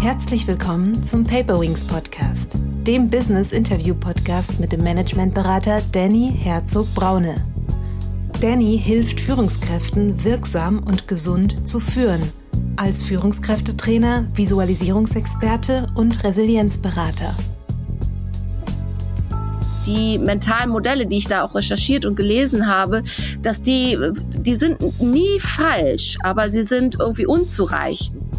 Herzlich willkommen zum Paperwings Podcast, dem Business Interview Podcast mit dem Managementberater Danny Herzog Braune. Danny hilft Führungskräften wirksam und gesund zu führen, als Führungskräftetrainer, Visualisierungsexperte und Resilienzberater die mentalen Modelle, die ich da auch recherchiert und gelesen habe, dass die, die sind nie falsch, aber sie sind irgendwie unzureichend.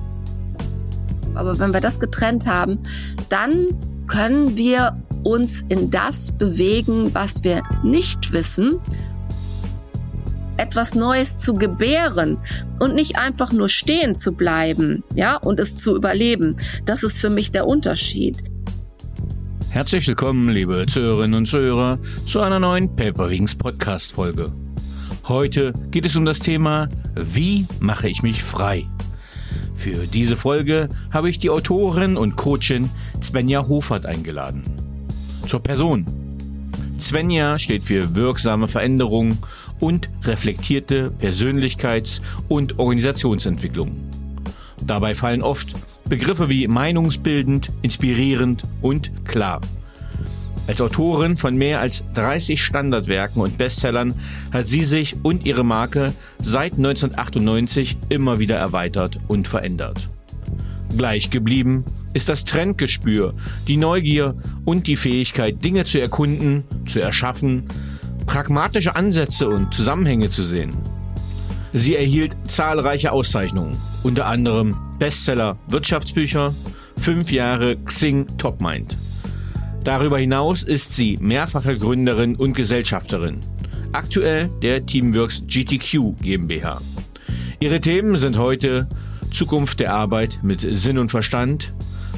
Aber wenn wir das getrennt haben, dann können wir uns in das bewegen, was wir nicht wissen, etwas Neues zu gebären und nicht einfach nur stehen zu bleiben, ja, und es zu überleben. Das ist für mich der Unterschied. Herzlich willkommen, liebe Zuhörerinnen und Zuhörer, zu einer neuen Paperwings Podcast Folge. Heute geht es um das Thema, wie mache ich mich frei? Für diese Folge habe ich die Autorin und Coachin Svenja Hofert eingeladen. Zur Person. Svenja steht für wirksame Veränderung und reflektierte Persönlichkeits- und Organisationsentwicklung. Dabei fallen oft Begriffe wie meinungsbildend, inspirierend und klar. Als Autorin von mehr als 30 Standardwerken und Bestsellern hat sie sich und ihre Marke seit 1998 immer wieder erweitert und verändert. Gleich geblieben ist das Trendgespür, die Neugier und die Fähigkeit, Dinge zu erkunden, zu erschaffen, pragmatische Ansätze und Zusammenhänge zu sehen. Sie erhielt zahlreiche Auszeichnungen, unter anderem Bestseller Wirtschaftsbücher, fünf Jahre Xing Topmind. Darüber hinaus ist sie mehrfache Gründerin und Gesellschafterin. Aktuell der Teamworks GTQ GmbH. Ihre Themen sind heute Zukunft der Arbeit mit Sinn und Verstand,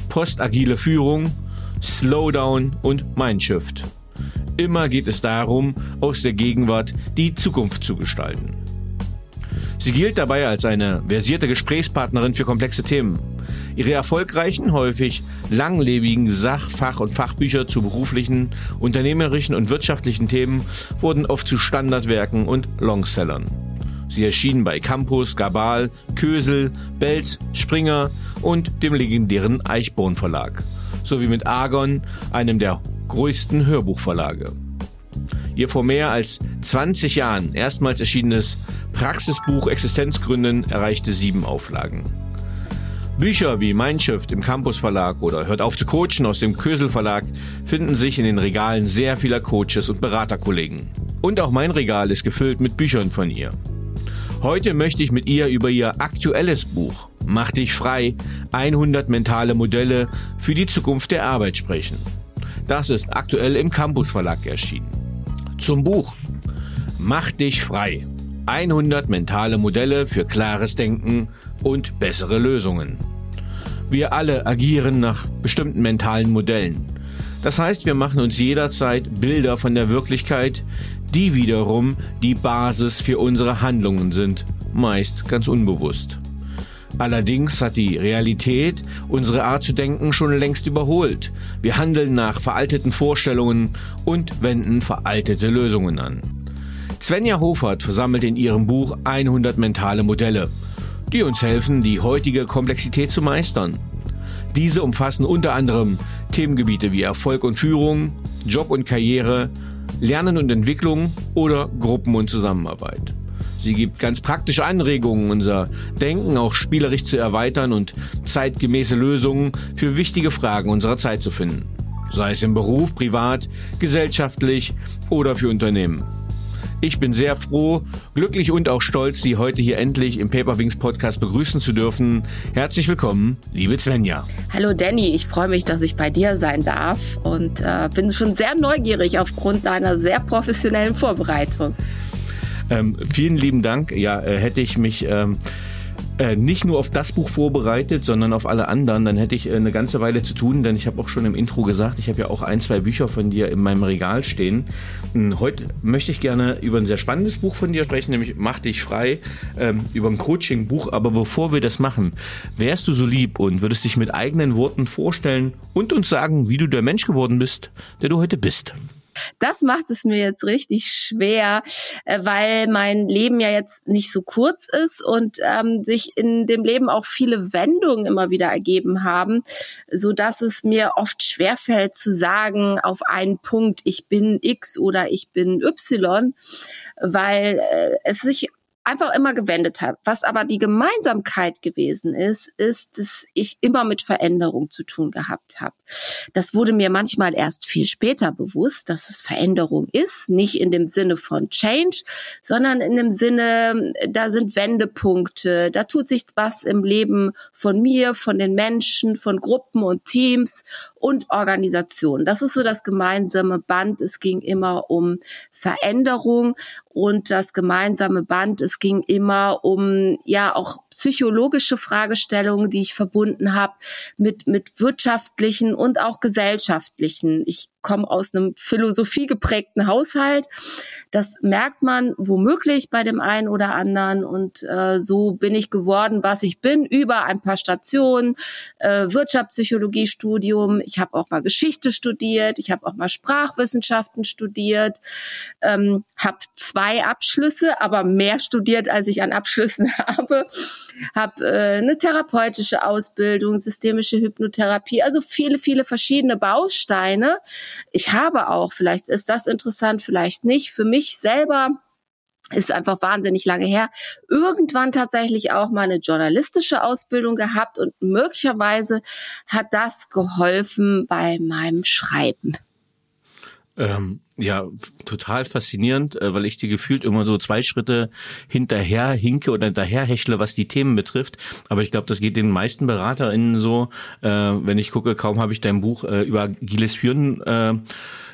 postagile Führung, Slowdown und Mindshift. Immer geht es darum, aus der Gegenwart die Zukunft zu gestalten. Sie gilt dabei als eine versierte Gesprächspartnerin für komplexe Themen. Ihre erfolgreichen, häufig langlebigen Sach-, Fach- und Fachbücher zu beruflichen, unternehmerischen und wirtschaftlichen Themen wurden oft zu Standardwerken und Longsellern. Sie erschienen bei Campus, Gabal, Kösel, Belz, Springer und dem legendären Eichborn Verlag, sowie mit Argon, einem der größten Hörbuchverlage. Ihr vor mehr als 20 Jahren erstmals erschienenes Praxisbuch Existenzgründen erreichte sieben Auflagen. Bücher wie Mindshift im Campus Verlag oder Hört auf zu coachen aus dem Kösel Verlag finden sich in den Regalen sehr vieler Coaches und Beraterkollegen. Und auch mein Regal ist gefüllt mit Büchern von ihr. Heute möchte ich mit ihr über ihr aktuelles Buch Mach dich frei 100 mentale Modelle für die Zukunft der Arbeit sprechen. Das ist aktuell im Campus Verlag erschienen. Zum Buch Mach dich frei 100 mentale Modelle für klares Denken und bessere Lösungen. Wir alle agieren nach bestimmten mentalen Modellen. Das heißt, wir machen uns jederzeit Bilder von der Wirklichkeit, die wiederum die Basis für unsere Handlungen sind, meist ganz unbewusst. Allerdings hat die Realität unsere Art zu denken schon längst überholt. Wir handeln nach veralteten Vorstellungen und wenden veraltete Lösungen an. Svenja Hofert sammelt in ihrem Buch 100 mentale Modelle, die uns helfen, die heutige Komplexität zu meistern. Diese umfassen unter anderem Themengebiete wie Erfolg und Führung, Job und Karriere, Lernen und Entwicklung oder Gruppen und Zusammenarbeit. Sie gibt ganz praktische Anregungen, unser Denken auch spielerisch zu erweitern und zeitgemäße Lösungen für wichtige Fragen unserer Zeit zu finden. Sei es im Beruf, privat, gesellschaftlich oder für Unternehmen. Ich bin sehr froh, glücklich und auch stolz, Sie heute hier endlich im Paperwings Podcast begrüßen zu dürfen. Herzlich willkommen, liebe Svenja. Hallo Danny, ich freue mich, dass ich bei dir sein darf und äh, bin schon sehr neugierig aufgrund deiner sehr professionellen Vorbereitung. Ähm, vielen lieben Dank. Ja, äh, hätte ich mich ähm, äh, nicht nur auf das Buch vorbereitet, sondern auf alle anderen, dann hätte ich äh, eine ganze Weile zu tun, denn ich habe auch schon im Intro gesagt, ich habe ja auch ein, zwei Bücher von dir in meinem Regal stehen. Hm, heute möchte ich gerne über ein sehr spannendes Buch von dir sprechen, nämlich Mach dich frei, ähm, über ein Coaching-Buch. Aber bevor wir das machen, wärst du so lieb und würdest dich mit eigenen Worten vorstellen und uns sagen, wie du der Mensch geworden bist, der du heute bist? Das macht es mir jetzt richtig schwer, äh, weil mein Leben ja jetzt nicht so kurz ist und ähm, sich in dem Leben auch viele Wendungen immer wieder ergeben haben, so dass es mir oft schwerfällt zu sagen auf einen Punkt, ich bin X oder ich bin Y, weil äh, es sich einfach immer gewendet habe. Was aber die Gemeinsamkeit gewesen ist, ist, dass ich immer mit Veränderung zu tun gehabt habe. Das wurde mir manchmal erst viel später bewusst, dass es Veränderung ist, nicht in dem Sinne von Change, sondern in dem Sinne, da sind Wendepunkte, da tut sich was im Leben von mir, von den Menschen, von Gruppen und Teams und Organisationen. Das ist so das gemeinsame Band. Es ging immer um Veränderung und das gemeinsame Band, es ging immer um ja auch psychologische Fragestellungen, die ich verbunden habe mit mit wirtschaftlichen und auch gesellschaftlichen. Ich komme aus einem Philosophie geprägten Haushalt. Das merkt man womöglich bei dem einen oder anderen. Und äh, so bin ich geworden, was ich bin, über ein paar Stationen, äh, Wirtschaftspsychologiestudium. Ich habe auch mal Geschichte studiert, ich habe auch mal Sprachwissenschaften studiert, ähm, habe zwei Abschlüsse, aber mehr studiert, als ich an Abschlüssen habe. Habe äh, eine therapeutische Ausbildung, systemische Hypnotherapie, also viele, viele verschiedene Bausteine, ich habe auch, vielleicht ist das interessant, vielleicht nicht, für mich selber ist einfach wahnsinnig lange her, irgendwann tatsächlich auch mal eine journalistische Ausbildung gehabt und möglicherweise hat das geholfen bei meinem Schreiben. Ähm, ja, total faszinierend, äh, weil ich die gefühlt immer so zwei Schritte hinterher hinke oder hinterher hechle, was die Themen betrifft. Aber ich glaube, das geht den meisten BeraterInnen so. Äh, wenn ich gucke, kaum habe ich dein Buch äh, über agiles Führen äh,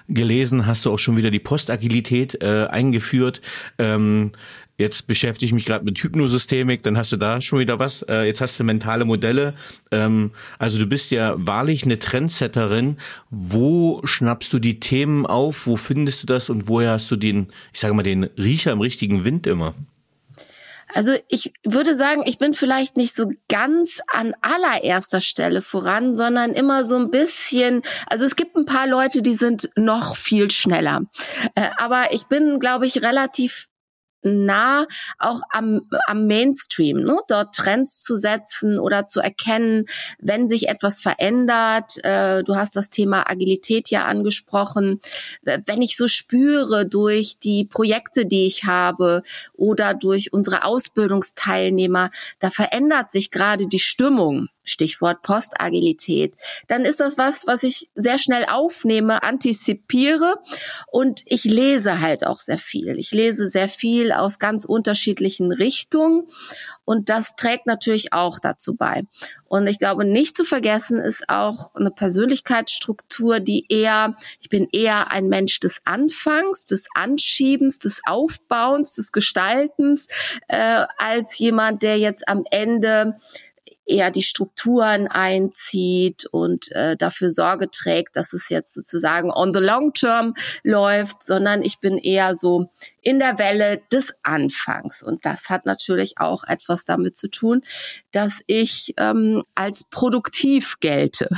gelesen, hast du auch schon wieder die Postagilität äh, eingeführt. Ähm, Jetzt beschäftige ich mich gerade mit Hypnosystemik, dann hast du da schon wieder was. Äh, jetzt hast du mentale Modelle. Ähm, also du bist ja wahrlich eine Trendsetterin. Wo schnappst du die Themen auf? Wo findest du das? Und woher hast du den, ich sage mal, den Riecher im richtigen Wind immer? Also ich würde sagen, ich bin vielleicht nicht so ganz an allererster Stelle voran, sondern immer so ein bisschen, also es gibt ein paar Leute, die sind noch viel schneller. Äh, aber ich bin, glaube ich, relativ nah auch am, am Mainstream, ne? dort Trends zu setzen oder zu erkennen, wenn sich etwas verändert. Äh, du hast das Thema Agilität ja angesprochen. Wenn ich so spüre durch die Projekte, die ich habe oder durch unsere Ausbildungsteilnehmer, da verändert sich gerade die Stimmung. Stichwort Postagilität, dann ist das was, was ich sehr schnell aufnehme, antizipiere und ich lese halt auch sehr viel. Ich lese sehr viel aus ganz unterschiedlichen Richtungen und das trägt natürlich auch dazu bei. Und ich glaube, nicht zu vergessen ist auch eine Persönlichkeitsstruktur, die eher, ich bin eher ein Mensch des Anfangs, des Anschiebens, des Aufbauens, des Gestaltens, äh, als jemand, der jetzt am Ende eher die Strukturen einzieht und äh, dafür Sorge trägt, dass es jetzt sozusagen on the long term läuft, sondern ich bin eher so in der Welle des Anfangs. Und das hat natürlich auch etwas damit zu tun, dass ich ähm, als produktiv gelte.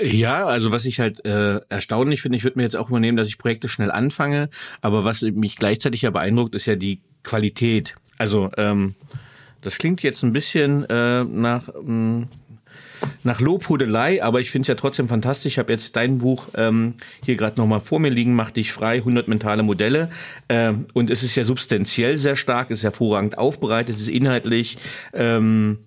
Ja, also was ich halt äh, erstaunlich finde, ich würde mir jetzt auch übernehmen, dass ich Projekte schnell anfange, aber was mich gleichzeitig ja beeindruckt, ist ja die Qualität. Also ähm, das klingt jetzt ein bisschen äh, nach ähm, nach Lobhudelei, aber ich finde es ja trotzdem fantastisch. Ich habe jetzt dein Buch ähm, hier gerade nochmal vor mir liegen, Mach dich frei, 100 mentale Modelle. Ähm, und es ist ja substanziell sehr stark, ist hervorragend aufbereitet, ist inhaltlich ähm,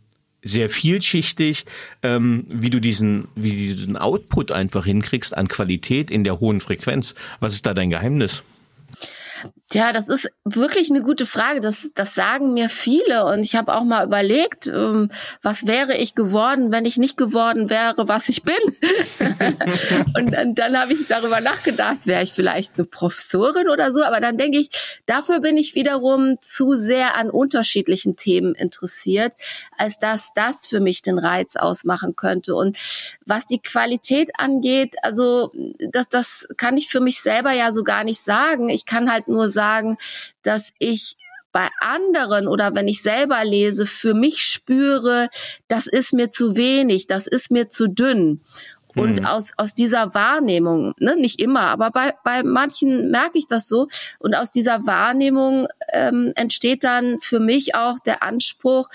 sehr vielschichtig, ähm, wie du diesen, wie diesen Output einfach hinkriegst an Qualität in der hohen Frequenz. Was ist da dein Geheimnis? Tja, das ist wirklich eine gute Frage. Das, das sagen mir viele. Und ich habe auch mal überlegt, ähm, was wäre ich geworden, wenn ich nicht geworden wäre, was ich bin. und dann, dann habe ich darüber nachgedacht, wäre ich vielleicht eine Professorin oder so. Aber dann denke ich, dafür bin ich wiederum zu sehr an unterschiedlichen Themen interessiert, als dass das für mich den Reiz ausmachen könnte. Und was die Qualität angeht, also das, das kann ich für mich selber ja so gar nicht sagen. Ich kann halt nur sagen, dass ich bei anderen oder wenn ich selber lese, für mich spüre, das ist mir zu wenig, das ist mir zu dünn. Und mhm. aus, aus dieser Wahrnehmung, ne, nicht immer, aber bei, bei manchen merke ich das so. Und aus dieser Wahrnehmung ähm, entsteht dann für mich auch der Anspruch,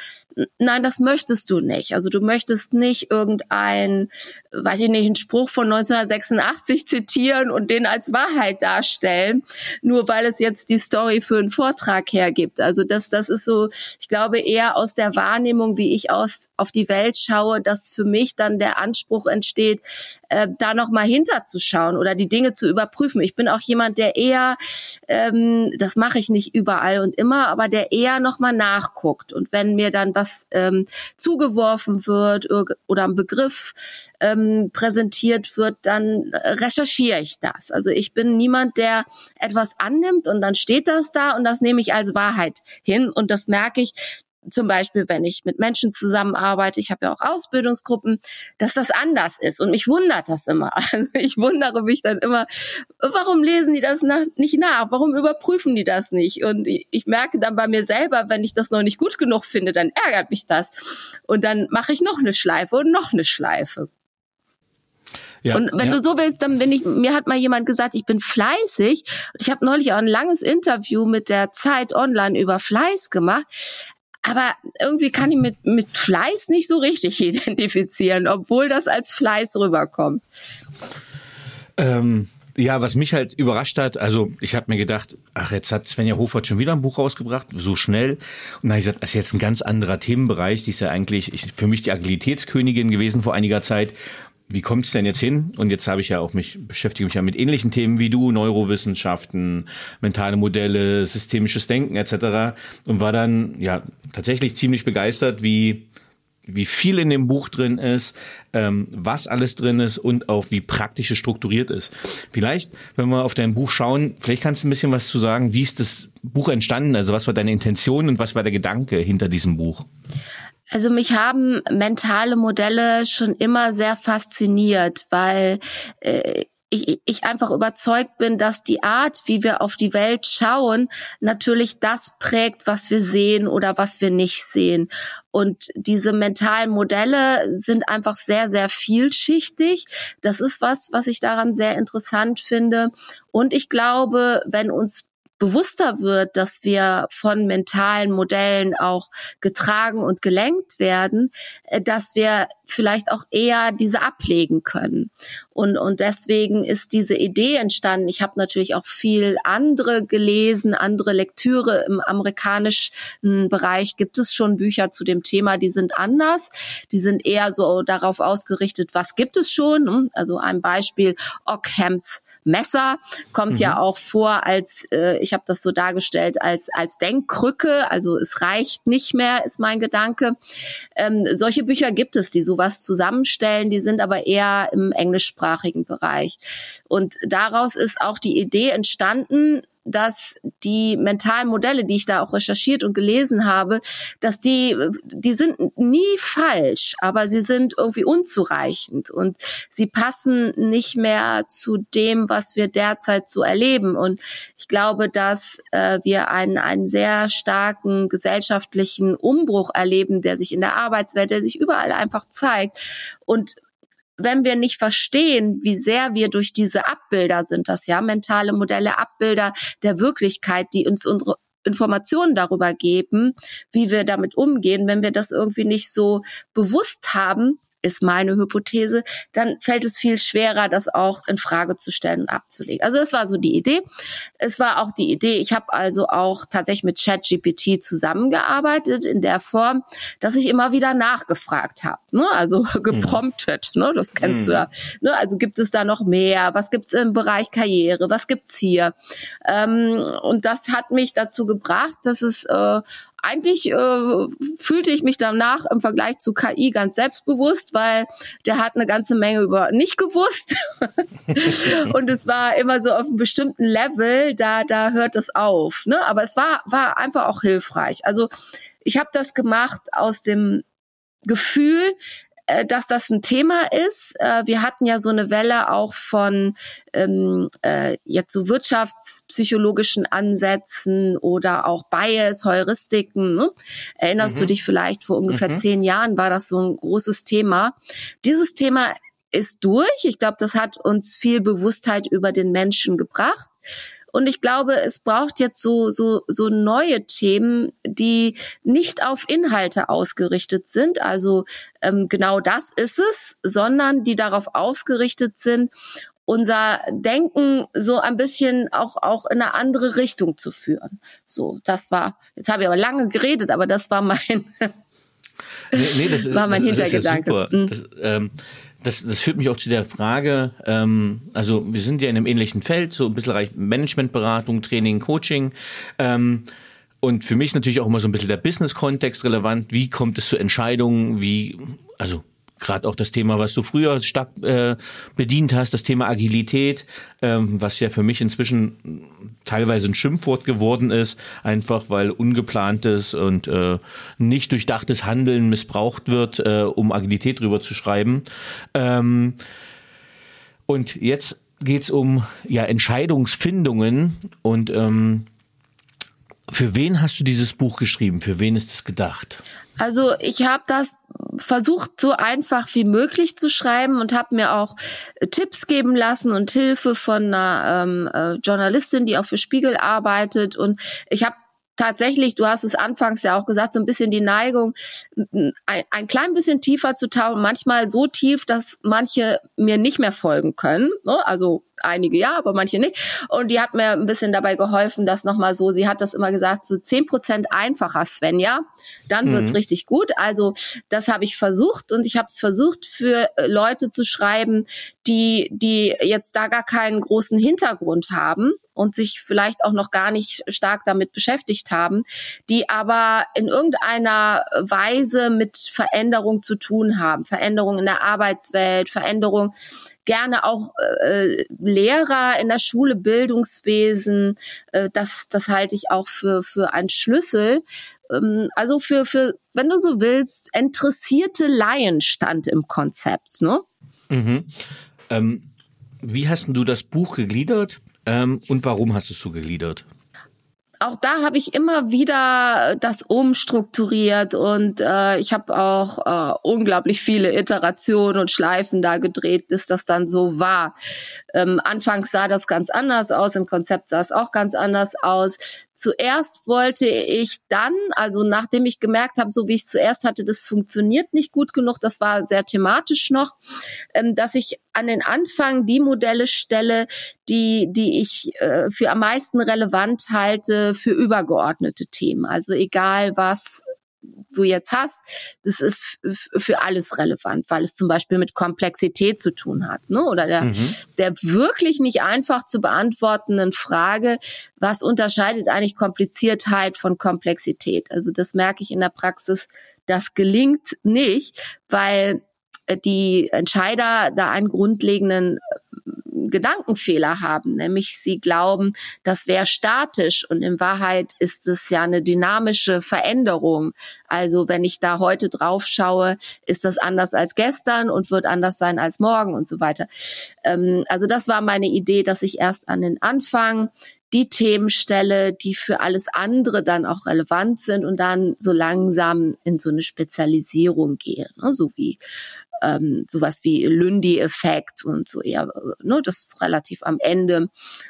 nein, das möchtest du nicht. Also du möchtest nicht irgendein, weiß ich nicht, einen Spruch von 1986 zitieren und den als Wahrheit darstellen, nur weil es jetzt die Story für einen Vortrag hergibt. Also das, das ist so, ich glaube eher aus der Wahrnehmung, wie ich aus, auf die Welt schaue, dass für mich dann der Anspruch entsteht, äh, da nochmal hinterzuschauen oder die Dinge zu überprüfen. Ich bin auch jemand, der eher, ähm, das mache ich nicht überall und immer, aber der eher nochmal nachguckt. Und wenn mir dann was ähm, zugeworfen wird oder ein Begriff ähm, präsentiert wird, dann recherchiere ich das. Also ich bin niemand, der etwas annimmt und dann steht das da und das nehme ich als Wahrheit hin und das merke ich, zum Beispiel, wenn ich mit Menschen zusammenarbeite, ich habe ja auch Ausbildungsgruppen, dass das anders ist. Und mich wundert das immer. Also ich wundere mich dann immer, warum lesen die das nach, nicht nach? Warum überprüfen die das nicht? Und ich merke dann bei mir selber, wenn ich das noch nicht gut genug finde, dann ärgert mich das. Und dann mache ich noch eine Schleife und noch eine Schleife. Ja, und wenn ja. du so willst, dann bin ich, mir hat mal jemand gesagt, ich bin fleißig. Ich habe neulich auch ein langes Interview mit der Zeit online über Fleiß gemacht. Aber irgendwie kann ich mit, mit Fleiß nicht so richtig identifizieren, obwohl das als Fleiß rüberkommt. Ähm, ja, was mich halt überrascht hat, also ich habe mir gedacht, ach, jetzt hat Svenja Hofert schon wieder ein Buch rausgebracht, so schnell. Und dann habe ich gesagt, das ist jetzt ein ganz anderer Themenbereich. Die ist ja eigentlich ich, für mich die Agilitätskönigin gewesen vor einiger Zeit wie kommt es denn jetzt hin? Und jetzt habe ich ja auch mich, beschäftige mich ja mit ähnlichen Themen wie du, Neurowissenschaften, mentale Modelle, systemisches Denken etc. Und war dann ja tatsächlich ziemlich begeistert, wie wie viel in dem Buch drin ist, ähm, was alles drin ist und auch wie praktisch es strukturiert ist. Vielleicht, wenn wir auf dein Buch schauen, vielleicht kannst du ein bisschen was zu sagen, wie ist das Buch entstanden? Also was war deine Intention und was war der Gedanke hinter diesem Buch? Also mich haben mentale Modelle schon immer sehr fasziniert, weil äh, ich, ich einfach überzeugt bin, dass die Art, wie wir auf die Welt schauen, natürlich das prägt, was wir sehen oder was wir nicht sehen. Und diese mentalen Modelle sind einfach sehr, sehr vielschichtig. Das ist was, was ich daran sehr interessant finde. Und ich glaube, wenn uns bewusster wird, dass wir von mentalen Modellen auch getragen und gelenkt werden, äh, dass wir vielleicht auch eher diese ablegen können. Und, und deswegen ist diese Idee entstanden. Ich habe natürlich auch viel andere gelesen, andere Lektüre im amerikanischen Bereich gibt es schon Bücher zu dem Thema, die sind anders. Die sind eher so darauf ausgerichtet, was gibt es schon. Also ein Beispiel Ockhams Messer kommt mhm. ja auch vor als, äh, ich habe das so dargestellt, als, als Denkkrücke. Also es reicht nicht mehr, ist mein Gedanke. Ähm, solche Bücher gibt es, die sowas zusammenstellen, die sind aber eher im englischsprachigen Bereich. Und daraus ist auch die Idee entstanden, dass die mentalen Modelle, die ich da auch recherchiert und gelesen habe, dass die, die sind nie falsch, aber sie sind irgendwie unzureichend und sie passen nicht mehr zu dem, was wir derzeit so erleben. Und ich glaube, dass äh, wir einen, einen sehr starken gesellschaftlichen Umbruch erleben, der sich in der Arbeitswelt, der sich überall einfach zeigt. Und wenn wir nicht verstehen, wie sehr wir durch diese Abbilder sind das ja, mentale Modelle, Abbilder der Wirklichkeit, die uns unsere Informationen darüber geben, wie wir damit umgehen, wenn wir das irgendwie nicht so bewusst haben, ist meine Hypothese, dann fällt es viel schwerer, das auch in Frage zu stellen und abzulegen. Also das war so die Idee. Es war auch die Idee, ich habe also auch tatsächlich mit ChatGPT zusammengearbeitet in der Form, dass ich immer wieder nachgefragt habe, ne? also gepromptet, ne? das kennst mhm. du ja. Ne? Also gibt es da noch mehr? Was gibt es im Bereich Karriere? Was gibt's hier? Ähm, und das hat mich dazu gebracht, dass es äh, eigentlich äh, fühlte ich mich danach im Vergleich zu KI ganz selbstbewusst, weil der hat eine ganze Menge über nicht gewusst. und es war immer so auf einem bestimmten Level, da, da hört es auf. Ne? Aber es war, war einfach auch hilfreich. Also ich habe das gemacht aus dem Gefühl, dass das ein Thema ist. Äh, wir hatten ja so eine Welle auch von ähm, äh, jetzt so wirtschaftspsychologischen Ansätzen oder auch Bias, Heuristiken. Ne? Erinnerst mhm. du dich vielleicht vor ungefähr mhm. zehn Jahren war das so ein großes Thema. Dieses Thema ist durch. Ich glaube, das hat uns viel Bewusstheit über den Menschen gebracht. Und ich glaube, es braucht jetzt so, so, so neue Themen, die nicht auf Inhalte ausgerichtet sind. Also ähm, genau das ist es, sondern die darauf ausgerichtet sind, unser Denken so ein bisschen auch, auch in eine andere Richtung zu führen. So, das war, jetzt habe ich aber lange geredet, aber das war mein, nee, nee, das war mein das, Hintergedanke. Das, ist ja das, ähm, das, das führt mich auch zu der Frage, ähm, also wir sind ja in einem ähnlichen Feld, so ein bisschen Managementberatung, Training, Coaching. Ähm, und für mich ist natürlich auch immer so ein bisschen der Business-Kontext relevant. Wie kommt es zu Entscheidungen? Wie, also gerade auch das Thema, was du früher stark äh, bedient hast, das Thema Agilität, ähm, was ja für mich inzwischen teilweise ein Schimpfwort geworden ist, einfach weil ungeplantes und äh, nicht durchdachtes Handeln missbraucht wird, äh, um Agilität drüber zu schreiben. Ähm, und jetzt geht's um ja Entscheidungsfindungen und ähm, für wen hast du dieses Buch geschrieben? Für wen ist es gedacht? Also ich habe das versucht so einfach wie möglich zu schreiben und habe mir auch äh, Tipps geben lassen und Hilfe von einer ähm, äh, Journalistin, die auch für Spiegel arbeitet. Und ich habe tatsächlich, du hast es anfangs ja auch gesagt, so ein bisschen die Neigung, ein, ein klein bisschen tiefer zu tauchen, manchmal so tief, dass manche mir nicht mehr folgen können. Ne? Also einige ja, aber manche nicht. Und die hat mir ein bisschen dabei geholfen, dass nochmal so, sie hat das immer gesagt, so zehn Prozent einfacher, Svenja, dann mhm. wird's richtig gut. Also das habe ich versucht und ich habe es versucht für äh, Leute zu schreiben, die, die jetzt da gar keinen großen Hintergrund haben und sich vielleicht auch noch gar nicht stark damit beschäftigt haben, die aber in irgendeiner Weise mit Veränderung zu tun haben. Veränderung in der Arbeitswelt, Veränderung gerne auch äh, Lehrer in der Schule, Bildungswesen. Äh, das, das halte ich auch für, für einen Schlüssel. Ähm, also für, für, wenn du so willst, interessierte Laien stand im Konzept. Ne? Mhm. Ähm, wie hast du das Buch gegliedert ähm, und warum hast du es so gegliedert? auch da habe ich immer wieder das umstrukturiert und äh, ich habe auch äh, unglaublich viele Iterationen und Schleifen da gedreht, bis das dann so war. Ähm, anfangs sah das ganz anders aus, im Konzept sah es auch ganz anders aus. Zuerst wollte ich dann, also nachdem ich gemerkt habe, so wie ich zuerst hatte, das funktioniert nicht gut genug, das war sehr thematisch noch, ähm, dass ich an den Anfang die Modelle stelle, die, die ich äh, für am meisten relevant halte für übergeordnete Themen. Also egal was du jetzt hast, das ist für alles relevant, weil es zum Beispiel mit Komplexität zu tun hat, ne? Oder der, mhm. der wirklich nicht einfach zu beantwortenden Frage, was unterscheidet eigentlich Kompliziertheit von Komplexität? Also das merke ich in der Praxis, das gelingt nicht, weil die Entscheider da einen grundlegenden Gedankenfehler haben, nämlich sie glauben, das wäre statisch und in Wahrheit ist es ja eine dynamische Veränderung. Also wenn ich da heute drauf schaue, ist das anders als gestern und wird anders sein als morgen und so weiter. Ähm, also das war meine Idee, dass ich erst an den Anfang die Themen stelle, die für alles andere dann auch relevant sind und dann so langsam in so eine Spezialisierung gehe, ne? so wie ähm, sowas wie Lündi-Effekt und so eher, ne, das ist relativ am Ende.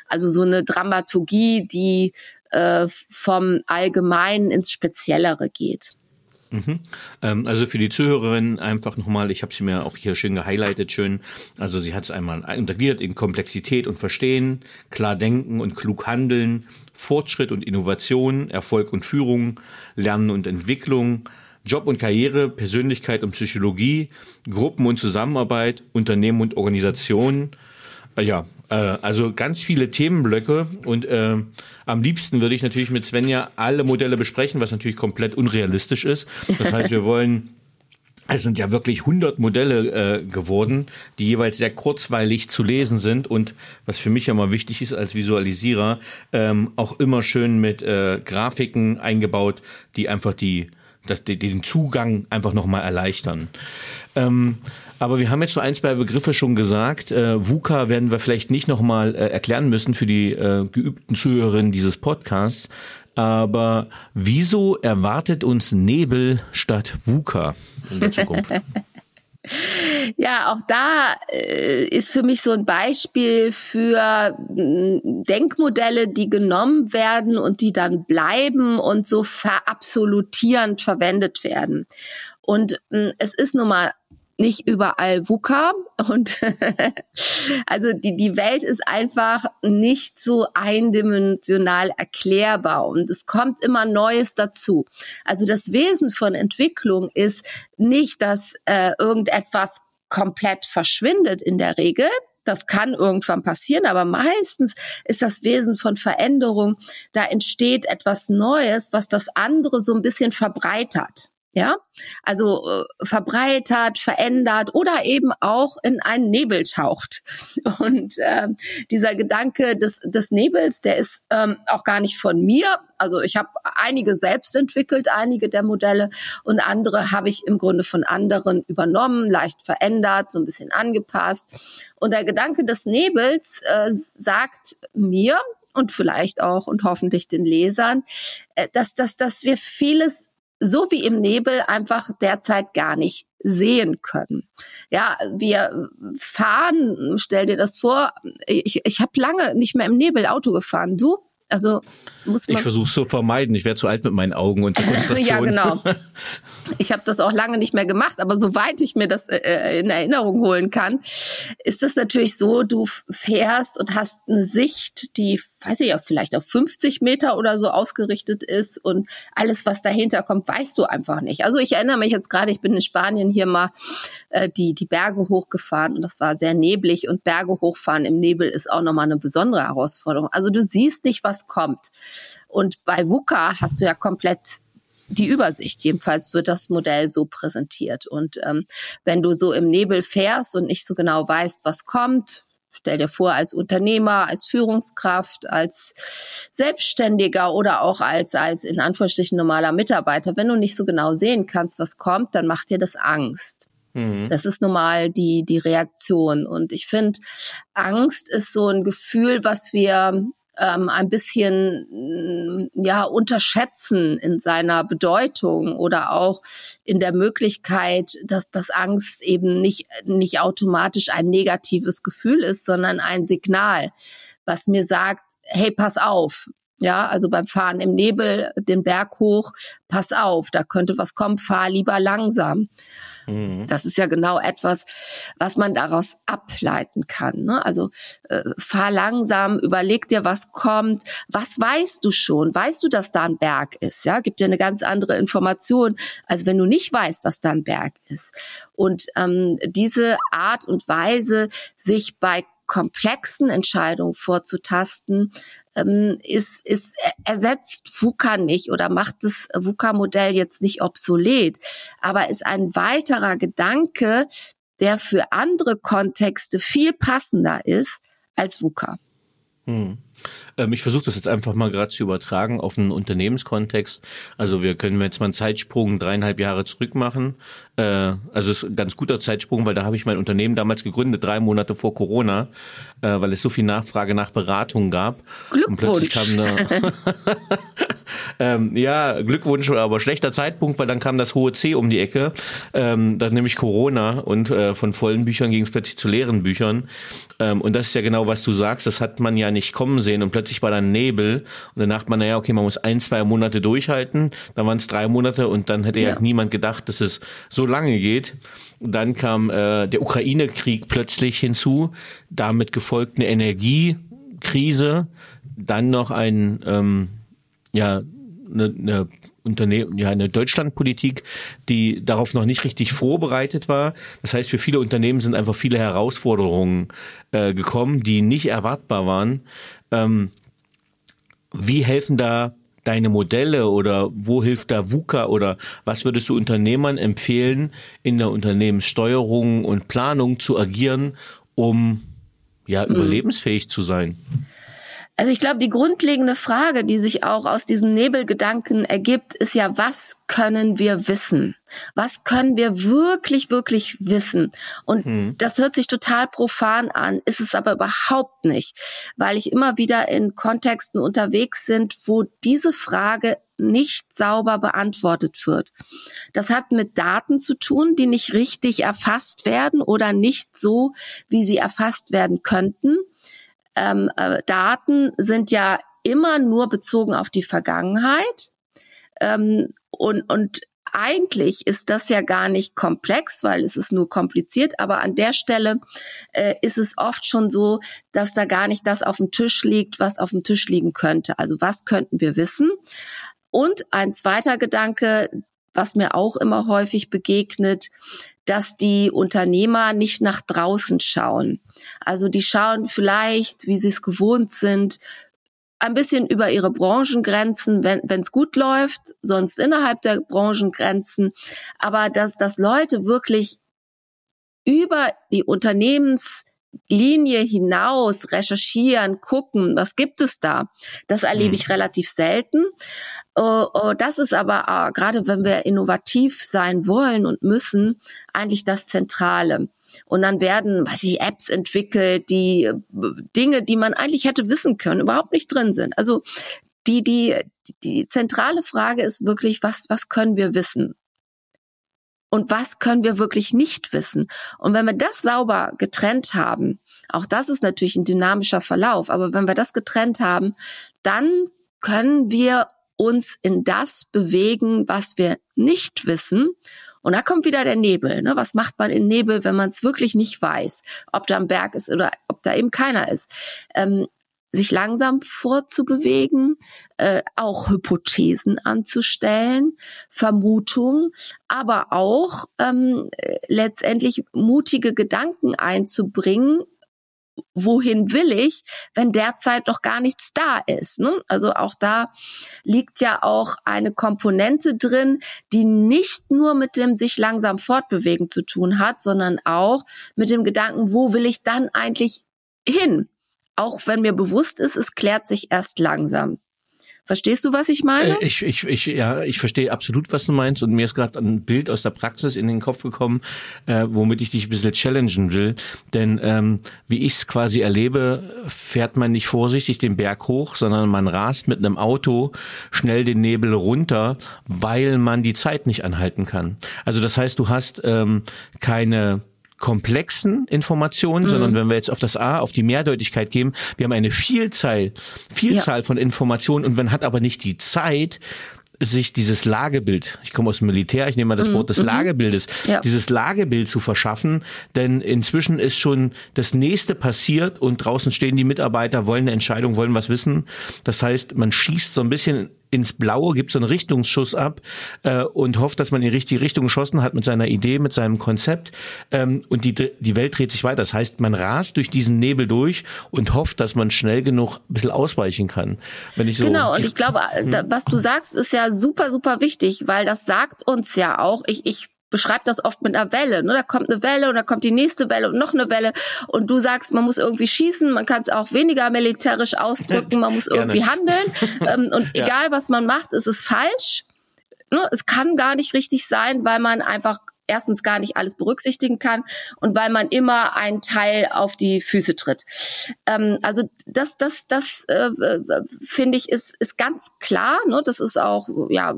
Also so eine Dramaturgie, die äh, vom Allgemeinen ins Speziellere geht. Mhm. Ähm, also für die Zuhörerin einfach nochmal, ich habe sie mir auch hier schön gehighlightet, schön. Also sie hat es einmal untergliedert in Komplexität und Verstehen, klar denken und klug handeln, Fortschritt und Innovation, Erfolg und Führung, Lernen und Entwicklung, Job und Karriere, Persönlichkeit und Psychologie, Gruppen und Zusammenarbeit, Unternehmen und Organisationen. Äh, ja, äh, also ganz viele Themenblöcke und äh, am liebsten würde ich natürlich mit Svenja alle Modelle besprechen, was natürlich komplett unrealistisch ist. Das heißt, wir wollen es sind ja wirklich 100 Modelle äh, geworden, die jeweils sehr kurzweilig zu lesen sind und was für mich immer wichtig ist als Visualisierer, ähm, auch immer schön mit äh, Grafiken eingebaut, die einfach die das, den Zugang einfach nochmal erleichtern. Ähm, aber wir haben jetzt so ein, zwei Begriffe schon gesagt. Äh, VUCA werden wir vielleicht nicht nochmal äh, erklären müssen für die äh, geübten Zuhörerinnen dieses Podcasts. Aber wieso erwartet uns Nebel statt VUCA in der Zukunft? Ja, auch da äh, ist für mich so ein Beispiel für äh, Denkmodelle, die genommen werden und die dann bleiben und so verabsolutierend verwendet werden. Und äh, es ist nun mal nicht überall VUCA und also die, die Welt ist einfach nicht so eindimensional erklärbar und es kommt immer Neues dazu. Also das Wesen von Entwicklung ist nicht, dass äh, irgendetwas komplett verschwindet in der Regel, das kann irgendwann passieren, aber meistens ist das Wesen von Veränderung, da entsteht etwas Neues, was das andere so ein bisschen verbreitert ja, also äh, verbreitert, verändert oder eben auch in einen Nebel taucht. Und äh, dieser Gedanke des, des Nebels, der ist ähm, auch gar nicht von mir. Also ich habe einige selbst entwickelt, einige der Modelle und andere habe ich im Grunde von anderen übernommen, leicht verändert, so ein bisschen angepasst. Und der Gedanke des Nebels äh, sagt mir, und vielleicht auch und hoffentlich den Lesern, äh, dass, dass, dass wir vieles so wie im Nebel einfach derzeit gar nicht sehen können. Ja, wir fahren, stell dir das vor, ich, ich habe lange nicht mehr im Nebel Auto gefahren. Du? Also muss man. Ich versuche es zu vermeiden. Ich werde zu alt mit meinen Augen und Konzentration. ja, genau. Ich habe das auch lange nicht mehr gemacht, aber soweit ich mir das äh, in Erinnerung holen kann, ist es natürlich so, du fährst und hast eine Sicht, die, weiß ich ja, vielleicht auf 50 Meter oder so ausgerichtet ist und alles, was dahinter kommt, weißt du einfach nicht. Also ich erinnere mich jetzt gerade, ich bin in Spanien hier mal äh, die, die Berge hochgefahren und das war sehr neblig und Berge hochfahren im Nebel ist auch nochmal eine besondere Herausforderung. Also du siehst nicht, was kommt. Und bei VUCA hast du ja komplett die Übersicht. Jedenfalls wird das Modell so präsentiert. Und ähm, wenn du so im Nebel fährst und nicht so genau weißt, was kommt, stell dir vor, als Unternehmer, als Führungskraft, als Selbstständiger oder auch als, als in Anführungsstrichen normaler Mitarbeiter, wenn du nicht so genau sehen kannst, was kommt, dann macht dir das Angst. Mhm. Das ist normal die, die Reaktion. Und ich finde, Angst ist so ein Gefühl, was wir ähm, ein bisschen mm, ja unterschätzen in seiner Bedeutung oder auch in der Möglichkeit, dass das Angst eben nicht nicht automatisch ein negatives Gefühl ist, sondern ein Signal, was mir sagt, hey, pass auf, ja, also beim Fahren im Nebel den Berg hoch, pass auf, da könnte was kommen, fahr lieber langsam. Mhm. Das ist ja genau etwas, was man daraus ableiten kann. Ne? Also äh, fahr langsam, überleg dir, was kommt. Was weißt du schon? Weißt du, dass da ein Berg ist? Ja, gibt dir eine ganz andere Information, als wenn du nicht weißt, dass da ein Berg ist. Und ähm, diese Art und Weise, sich bei komplexen Entscheidungen vorzutasten, ähm, ist, ist ersetzt VUCA nicht oder macht das VUCA-Modell jetzt nicht obsolet, aber ist ein weiterer Gedanke, der für andere Kontexte viel passender ist als VUCA. Hm. Ähm, ich versuche das jetzt einfach mal gerade zu übertragen auf einen Unternehmenskontext. Also wir können jetzt mal einen Zeitsprung dreieinhalb Jahre zurück machen. Äh, also es ist ein ganz guter Zeitsprung, weil da habe ich mein Unternehmen damals gegründet, drei Monate vor Corona, äh, weil es so viel Nachfrage nach Beratung gab. Glückwunsch. Und plötzlich kam ähm, ja, Glückwunsch, aber schlechter Zeitpunkt, weil dann kam das hohe C um die Ecke, ähm, dann nämlich Corona und äh, von vollen Büchern ging es plötzlich zu leeren Büchern. Ähm, und das ist ja genau, was du sagst, das hat man ja nicht kommen sehen und plötzlich war dann Nebel und dann dachte man, naja, okay, man muss ein, zwei Monate durchhalten, dann waren es drei Monate und dann hätte ja. ja niemand gedacht, dass es so lange geht. dann kam äh, der Ukraine-Krieg plötzlich hinzu, damit gefolgt eine Energiekrise, dann noch ein ähm, ja eine, eine Unternehmen, ja, eine Deutschlandpolitik, die darauf noch nicht richtig vorbereitet war. Das heißt, für viele Unternehmen sind einfach viele Herausforderungen äh, gekommen, die nicht erwartbar waren. Ähm, wie helfen da deine Modelle oder wo hilft da VUCA oder was würdest du Unternehmern empfehlen, in der Unternehmenssteuerung und Planung zu agieren, um ja, hm. überlebensfähig zu sein? Also ich glaube, die grundlegende Frage, die sich auch aus diesem Nebelgedanken ergibt, ist ja, was können wir wissen? Was können wir wirklich, wirklich wissen? Und hm. das hört sich total profan an, ist es aber überhaupt nicht, weil ich immer wieder in Kontexten unterwegs sind, wo diese Frage nicht sauber beantwortet wird. Das hat mit Daten zu tun, die nicht richtig erfasst werden oder nicht so, wie sie erfasst werden könnten. Ähm, äh, Daten sind ja immer nur bezogen auf die Vergangenheit. Ähm, und, und eigentlich ist das ja gar nicht komplex, weil es ist nur kompliziert, aber an der Stelle äh, ist es oft schon so, dass da gar nicht das auf dem Tisch liegt, was auf dem Tisch liegen könnte. Also was könnten wir wissen? Und ein zweiter Gedanke, was mir auch immer häufig begegnet, dass die Unternehmer nicht nach draußen schauen. Also die schauen vielleicht, wie sie es gewohnt sind, ein bisschen über ihre Branchengrenzen, wenn es gut läuft, sonst innerhalb der Branchengrenzen. Aber dass, dass Leute wirklich über die Unternehmens Linie hinaus recherchieren, gucken, was gibt es da? Das erlebe mhm. ich relativ selten. Uh, uh, das ist aber uh, gerade, wenn wir innovativ sein wollen und müssen, eigentlich das Zentrale. Und dann werden, weiß ich, Apps entwickelt, die Dinge, die man eigentlich hätte wissen können, überhaupt nicht drin sind. Also die, die, die zentrale Frage ist wirklich, was, was können wir wissen? und was können wir wirklich nicht wissen. Und wenn wir das sauber getrennt haben, auch das ist natürlich ein dynamischer Verlauf, aber wenn wir das getrennt haben, dann können wir uns in das bewegen, was wir nicht wissen. Und da kommt wieder der Nebel. Ne? Was macht man in Nebel, wenn man es wirklich nicht weiß, ob da ein Berg ist oder ob da eben keiner ist? Ähm, sich langsam vorzubewegen, äh, auch Hypothesen anzustellen, Vermutungen, aber auch ähm, letztendlich mutige Gedanken einzubringen, wohin will ich, wenn derzeit noch gar nichts da ist. Ne? Also auch da liegt ja auch eine Komponente drin, die nicht nur mit dem sich langsam fortbewegen zu tun hat, sondern auch mit dem Gedanken, wo will ich dann eigentlich hin? auch wenn mir bewusst ist, es klärt sich erst langsam. Verstehst du, was ich meine? Äh, ich, ich, ich, ja, ich verstehe absolut, was du meinst. Und mir ist gerade ein Bild aus der Praxis in den Kopf gekommen, äh, womit ich dich ein bisschen challengen will. Denn ähm, wie ich es quasi erlebe, fährt man nicht vorsichtig den Berg hoch, sondern man rast mit einem Auto schnell den Nebel runter, weil man die Zeit nicht anhalten kann. Also das heißt, du hast ähm, keine komplexen Informationen, mhm. sondern wenn wir jetzt auf das A, auf die Mehrdeutigkeit gehen, wir haben eine Vielzahl, Vielzahl ja. von Informationen und man hat aber nicht die Zeit, sich dieses Lagebild, ich komme aus dem Militär, ich nehme mal das mhm. Wort des mhm. Lagebildes, ja. dieses Lagebild zu verschaffen, denn inzwischen ist schon das nächste passiert und draußen stehen die Mitarbeiter, wollen eine Entscheidung, wollen was wissen. Das heißt, man schießt so ein bisschen ins Blaue, gibt so einen Richtungsschuss ab äh, und hofft, dass man in die richtige Richtung geschossen hat mit seiner Idee, mit seinem Konzept ähm, und die, die Welt dreht sich weiter. Das heißt, man rast durch diesen Nebel durch und hofft, dass man schnell genug ein bisschen ausweichen kann. Wenn ich so genau, und ich glaube, hm. was du sagst, ist ja super, super wichtig, weil das sagt uns ja auch, ich, ich beschreibt das oft mit einer Welle. Ne? Da kommt eine Welle und da kommt die nächste Welle und noch eine Welle. Und du sagst, man muss irgendwie schießen, man kann es auch weniger militärisch ausdrücken, man muss irgendwie handeln. ähm, und egal, was man macht, ist es falsch. Ne? Es kann gar nicht richtig sein, weil man einfach erstens gar nicht alles berücksichtigen kann und weil man immer einen Teil auf die Füße tritt. Ähm, also das, das, das äh, finde ich ist, ist ganz klar. Ne? Das ist auch ja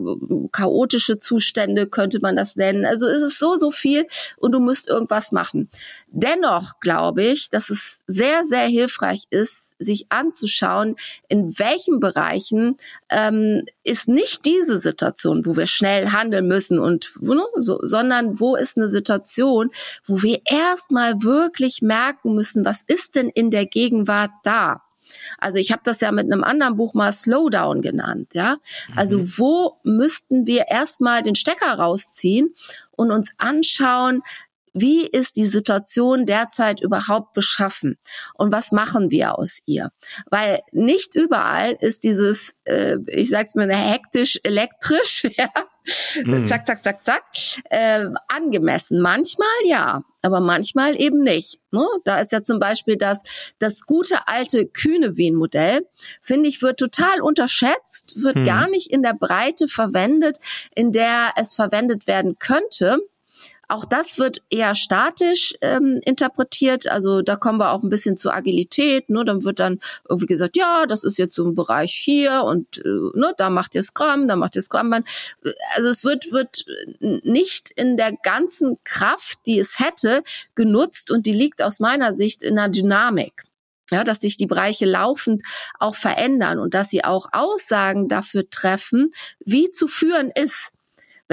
chaotische Zustände könnte man das nennen. Also es ist so so viel und du musst irgendwas machen. Dennoch glaube ich, dass es sehr sehr hilfreich ist, sich anzuschauen, in welchen Bereichen ähm, ist nicht diese Situation, wo wir schnell handeln müssen und ne, so, sondern wo ist eine Situation, wo wir erstmal wirklich merken müssen, was ist denn in der Gegenwart da? Also ich habe das ja mit einem anderen Buch mal Slowdown genannt, ja. Also mhm. wo müssten wir erstmal den Stecker rausziehen und uns anschauen, wie ist die Situation derzeit überhaupt beschaffen und was machen wir aus ihr? Weil nicht überall ist dieses, äh, ich sag's mal, hektisch elektrisch, ja, mhm. zack, zack, zack, zack, äh, angemessen. Manchmal ja, aber manchmal eben nicht. Ne? Da ist ja zum Beispiel das, das gute alte kühne Wien-Modell, finde ich, wird total unterschätzt, wird mhm. gar nicht in der Breite verwendet, in der es verwendet werden könnte. Auch das wird eher statisch ähm, interpretiert. Also da kommen wir auch ein bisschen zur Agilität. Ne? Dann wird dann irgendwie gesagt, ja, das ist jetzt so ein Bereich hier und äh, ne, da macht ihr Scrum, da macht ihr Scrum. Also es wird, wird nicht in der ganzen Kraft, die es hätte, genutzt und die liegt aus meiner Sicht in der Dynamik ja, dass sich die Bereiche laufend auch verändern und dass sie auch Aussagen dafür treffen, wie zu führen ist.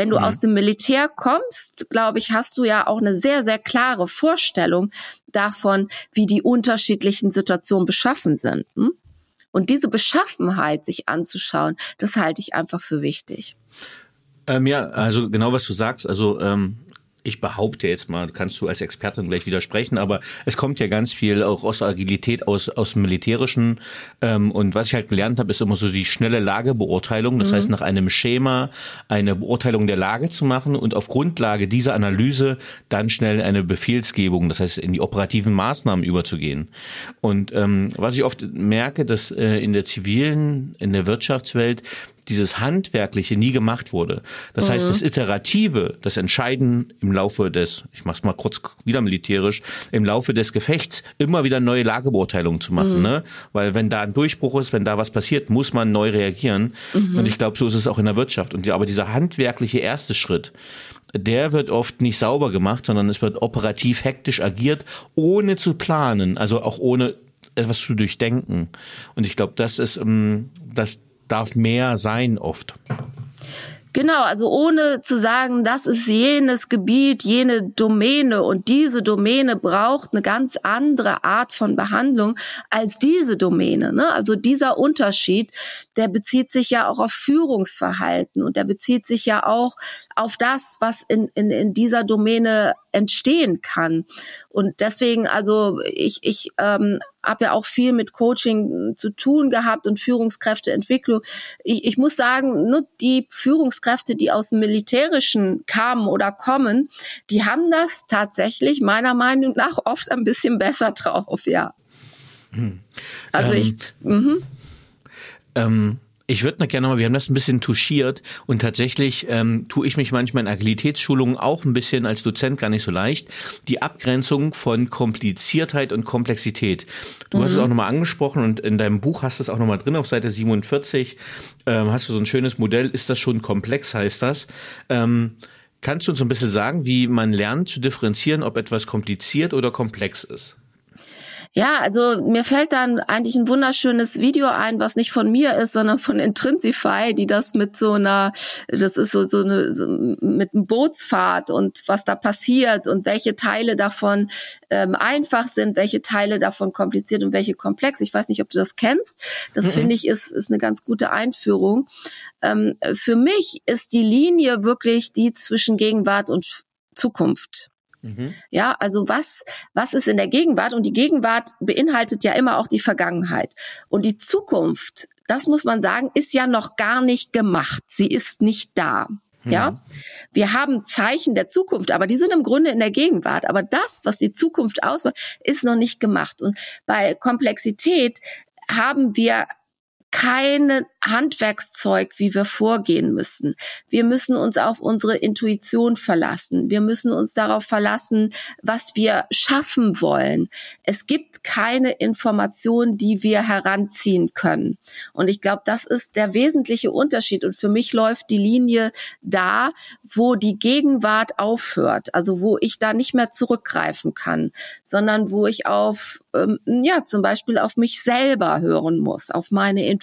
Wenn du mhm. aus dem Militär kommst, glaube ich, hast du ja auch eine sehr, sehr klare Vorstellung davon, wie die unterschiedlichen Situationen beschaffen sind. Hm? Und diese Beschaffenheit sich anzuschauen, das halte ich einfach für wichtig. Ähm, ja, also genau was du sagst. Also ähm, ich behaupte jetzt mal, kannst du als Expertin gleich widersprechen, aber es kommt ja ganz viel auch aus Agilität, aus, aus dem Militärischen. Ähm, und was ich halt gelernt habe, ist immer so die schnelle Lagebeurteilung. Das mhm. heißt, nach einem Schema eine Beurteilung der Lage zu machen und auf Grundlage dieser Analyse dann schnell eine Befehlsgebung, das heißt in die operativen Maßnahmen überzugehen. Und ähm, was ich oft merke, dass äh, in der zivilen, in der Wirtschaftswelt dieses Handwerkliche nie gemacht wurde. Das mhm. heißt, das Iterative, das Entscheiden im Laufe des, ich mach's mal kurz wieder militärisch, im Laufe des Gefechts immer wieder neue Lagebeurteilungen zu machen. Mhm. Ne? Weil wenn da ein Durchbruch ist, wenn da was passiert, muss man neu reagieren. Mhm. Und ich glaube, so ist es auch in der Wirtschaft. Und ja, aber dieser handwerkliche erste Schritt, der wird oft nicht sauber gemacht, sondern es wird operativ hektisch agiert, ohne zu planen, also auch ohne etwas zu durchdenken. Und ich glaube, das ist, ähm, das, darf mehr sein oft. Genau, also ohne zu sagen, das ist jenes Gebiet, jene Domäne und diese Domäne braucht eine ganz andere Art von Behandlung als diese Domäne. Ne? Also dieser Unterschied, der bezieht sich ja auch auf Führungsverhalten und der bezieht sich ja auch auf das, was in, in, in dieser Domäne entstehen kann. Und deswegen, also ich, ich ähm, habe ja auch viel mit Coaching zu tun gehabt und Führungskräfteentwicklung. Ich, ich muss sagen, nur die Führungskräfte, die aus dem Militärischen kamen oder kommen, die haben das tatsächlich meiner Meinung nach oft ein bisschen besser drauf, ja. Hm. Also ähm, ich. Mhm. Ähm ich würde noch gerne mal, wir haben das ein bisschen touchiert und tatsächlich ähm, tue ich mich manchmal in Agilitätsschulungen auch ein bisschen als Dozent gar nicht so leicht. Die Abgrenzung von Kompliziertheit und Komplexität. Du mhm. hast es mhm. auch nochmal angesprochen und in deinem Buch hast du es auch nochmal drin auf Seite 47. Ähm, hast du so ein schönes Modell, ist das schon komplex, heißt das. Ähm, kannst du uns ein bisschen sagen, wie man lernt zu differenzieren, ob etwas kompliziert oder komplex ist? Ja, also mir fällt dann eigentlich ein wunderschönes Video ein, was nicht von mir ist, sondern von Intrinsify, die das mit so einer, das ist so, so eine, so mit einem Bootsfahrt und was da passiert und welche Teile davon ähm, einfach sind, welche Teile davon kompliziert und welche komplex. Ich weiß nicht, ob du das kennst. Das mhm. finde ich ist, ist eine ganz gute Einführung. Ähm, für mich ist die Linie wirklich die zwischen Gegenwart und Zukunft. Mhm. Ja, also was, was ist in der Gegenwart? Und die Gegenwart beinhaltet ja immer auch die Vergangenheit. Und die Zukunft, das muss man sagen, ist ja noch gar nicht gemacht. Sie ist nicht da. Ja, mhm. wir haben Zeichen der Zukunft, aber die sind im Grunde in der Gegenwart. Aber das, was die Zukunft ausmacht, ist noch nicht gemacht. Und bei Komplexität haben wir keine Handwerkszeug, wie wir vorgehen müssen. Wir müssen uns auf unsere Intuition verlassen. Wir müssen uns darauf verlassen, was wir schaffen wollen. Es gibt keine Information, die wir heranziehen können. Und ich glaube, das ist der wesentliche Unterschied. Und für mich läuft die Linie da, wo die Gegenwart aufhört. Also wo ich da nicht mehr zurückgreifen kann, sondern wo ich auf, ähm, ja, zum Beispiel auf mich selber hören muss, auf meine Intuition.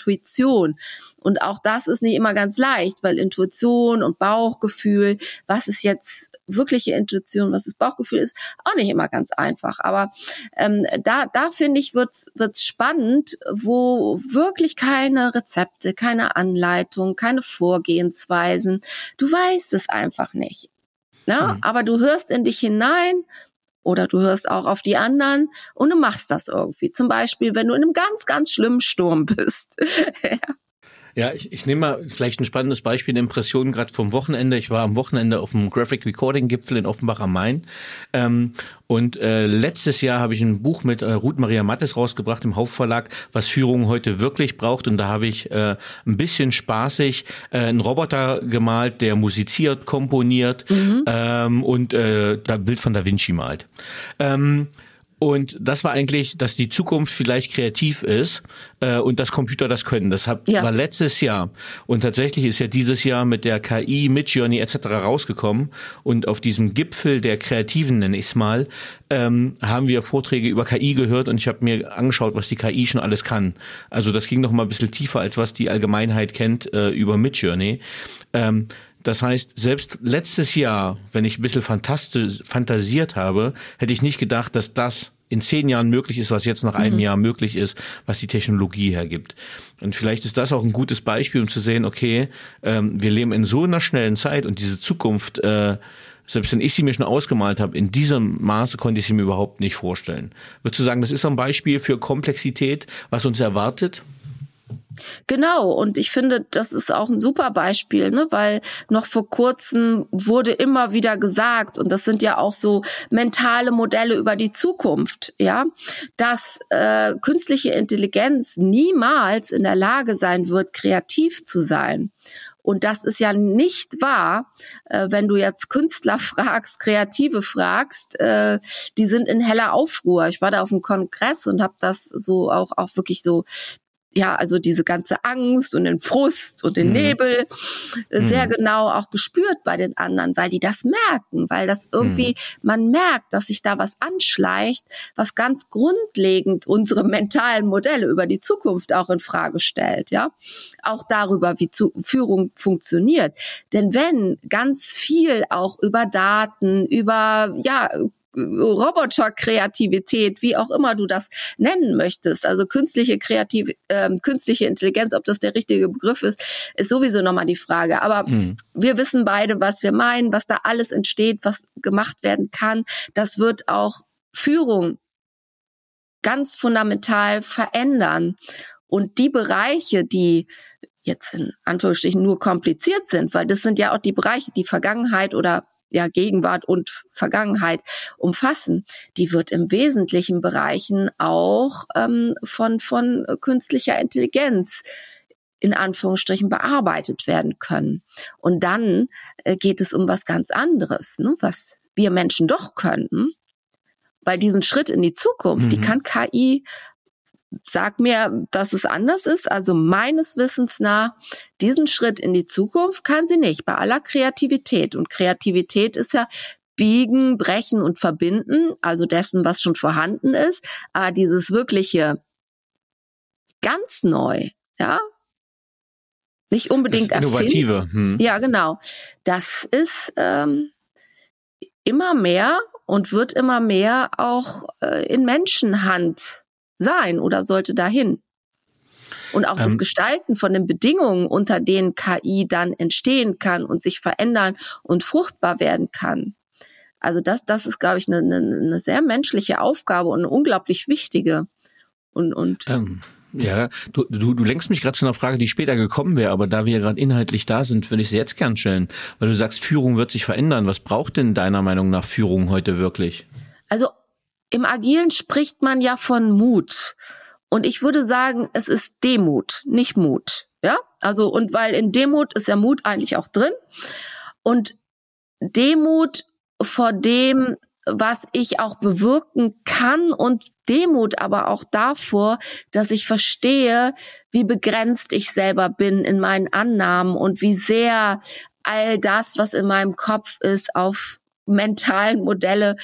Und auch das ist nicht immer ganz leicht, weil Intuition und Bauchgefühl, was ist jetzt wirkliche Intuition, was ist Bauchgefühl, ist auch nicht immer ganz einfach. Aber ähm, da, da finde ich, wird's wird's spannend, wo wirklich keine Rezepte, keine Anleitung, keine Vorgehensweisen. Du weißt es einfach nicht. Ja, mhm. aber du hörst in dich hinein oder du hörst auch auf die anderen und du machst das irgendwie. Zum Beispiel, wenn du in einem ganz, ganz schlimmen Sturm bist. ja. Ja, ich, ich nehme mal vielleicht ein spannendes Beispiel, eine Impression gerade vom Wochenende. Ich war am Wochenende auf dem Graphic Recording Gipfel in Offenbach am Main. Ähm, und äh, letztes Jahr habe ich ein Buch mit äh, Ruth Maria Mattes rausgebracht im Hauptverlag, was Führung heute wirklich braucht. Und da habe ich äh, ein bisschen spaßig äh, einen Roboter gemalt, der musiziert, komponiert mhm. ähm, und äh, da Bild von Da Vinci malt. Ähm, und das war eigentlich, dass die Zukunft vielleicht kreativ ist äh, und dass Computer das können. Das hat, ja. war letztes Jahr. Und tatsächlich ist ja dieses Jahr mit der KI, mit Journey etc. rausgekommen. Und auf diesem Gipfel der Kreativen, nenne ich es mal, ähm, haben wir Vorträge über KI gehört und ich habe mir angeschaut, was die KI schon alles kann. Also das ging noch mal ein bisschen tiefer, als was die Allgemeinheit kennt äh, über Midjourney. Ähm, das heißt, selbst letztes Jahr, wenn ich ein bisschen fantasiert habe, hätte ich nicht gedacht, dass das in zehn Jahren möglich ist, was jetzt nach einem mhm. Jahr möglich ist, was die Technologie hergibt. Und vielleicht ist das auch ein gutes Beispiel, um zu sehen, okay, ähm, wir leben in so einer schnellen Zeit und diese Zukunft, äh, selbst wenn ich sie mir schon ausgemalt habe, in diesem Maße konnte ich sie mir überhaupt nicht vorstellen. Würdest du sagen, das ist ein Beispiel für Komplexität, was uns erwartet? Genau, und ich finde, das ist auch ein super Beispiel, ne? weil noch vor kurzem wurde immer wieder gesagt, und das sind ja auch so mentale Modelle über die Zukunft, ja, dass äh, künstliche Intelligenz niemals in der Lage sein wird, kreativ zu sein. Und das ist ja nicht wahr, äh, wenn du jetzt Künstler fragst, Kreative fragst, äh, die sind in heller Aufruhr. Ich war da auf dem Kongress und habe das so auch auch wirklich so ja, also diese ganze Angst und den Frust und den mhm. Nebel äh, sehr mhm. genau auch gespürt bei den anderen, weil die das merken, weil das irgendwie, mhm. man merkt, dass sich da was anschleicht, was ganz grundlegend unsere mentalen Modelle über die Zukunft auch in Frage stellt, ja. Auch darüber, wie zu Führung funktioniert. Denn wenn ganz viel auch über Daten, über, ja, Roboterkreativität, wie auch immer du das nennen möchtest, also künstliche Kreativ äh, künstliche Intelligenz, ob das der richtige Begriff ist, ist sowieso nochmal die Frage. Aber mhm. wir wissen beide, was wir meinen, was da alles entsteht, was gemacht werden kann. Das wird auch Führung ganz fundamental verändern. Und die Bereiche, die jetzt in Anführungsstrichen nur kompliziert sind, weil das sind ja auch die Bereiche, die Vergangenheit oder ja Gegenwart und Vergangenheit umfassen, die wird im wesentlichen Bereichen auch ähm, von von künstlicher Intelligenz in Anführungsstrichen bearbeitet werden können. Und dann äh, geht es um was ganz anderes, ne, was wir Menschen doch könnten, weil diesen Schritt in die Zukunft, mhm. die kann KI sag mir, dass es anders ist. Also meines Wissens nach, diesen Schritt in die Zukunft kann sie nicht, bei aller Kreativität. Und Kreativität ist ja biegen, brechen und verbinden, also dessen, was schon vorhanden ist. Aber dieses wirkliche ganz neu, ja, nicht unbedingt das Innovative. Hm. Ja, genau. Das ist ähm, immer mehr und wird immer mehr auch äh, in Menschenhand sein oder sollte dahin. Und auch ähm, das Gestalten von den Bedingungen, unter denen KI dann entstehen kann und sich verändern und fruchtbar werden kann. Also das, das ist, glaube ich, eine, eine, eine sehr menschliche Aufgabe und eine unglaublich wichtige. Und, und ähm, ja, du, du, du lenkst mich gerade zu einer Frage, die später gekommen wäre, aber da wir gerade inhaltlich da sind, würde ich sie jetzt gern stellen. Weil du sagst, Führung wird sich verändern. Was braucht denn deiner Meinung nach Führung heute wirklich? Also im Agilen spricht man ja von Mut. Und ich würde sagen, es ist Demut, nicht Mut. Ja, also, und weil in Demut ist ja Mut eigentlich auch drin. Und Demut vor dem, was ich auch bewirken kann und Demut aber auch davor, dass ich verstehe, wie begrenzt ich selber bin in meinen Annahmen und wie sehr all das, was in meinem Kopf ist, auf mentalen Modelle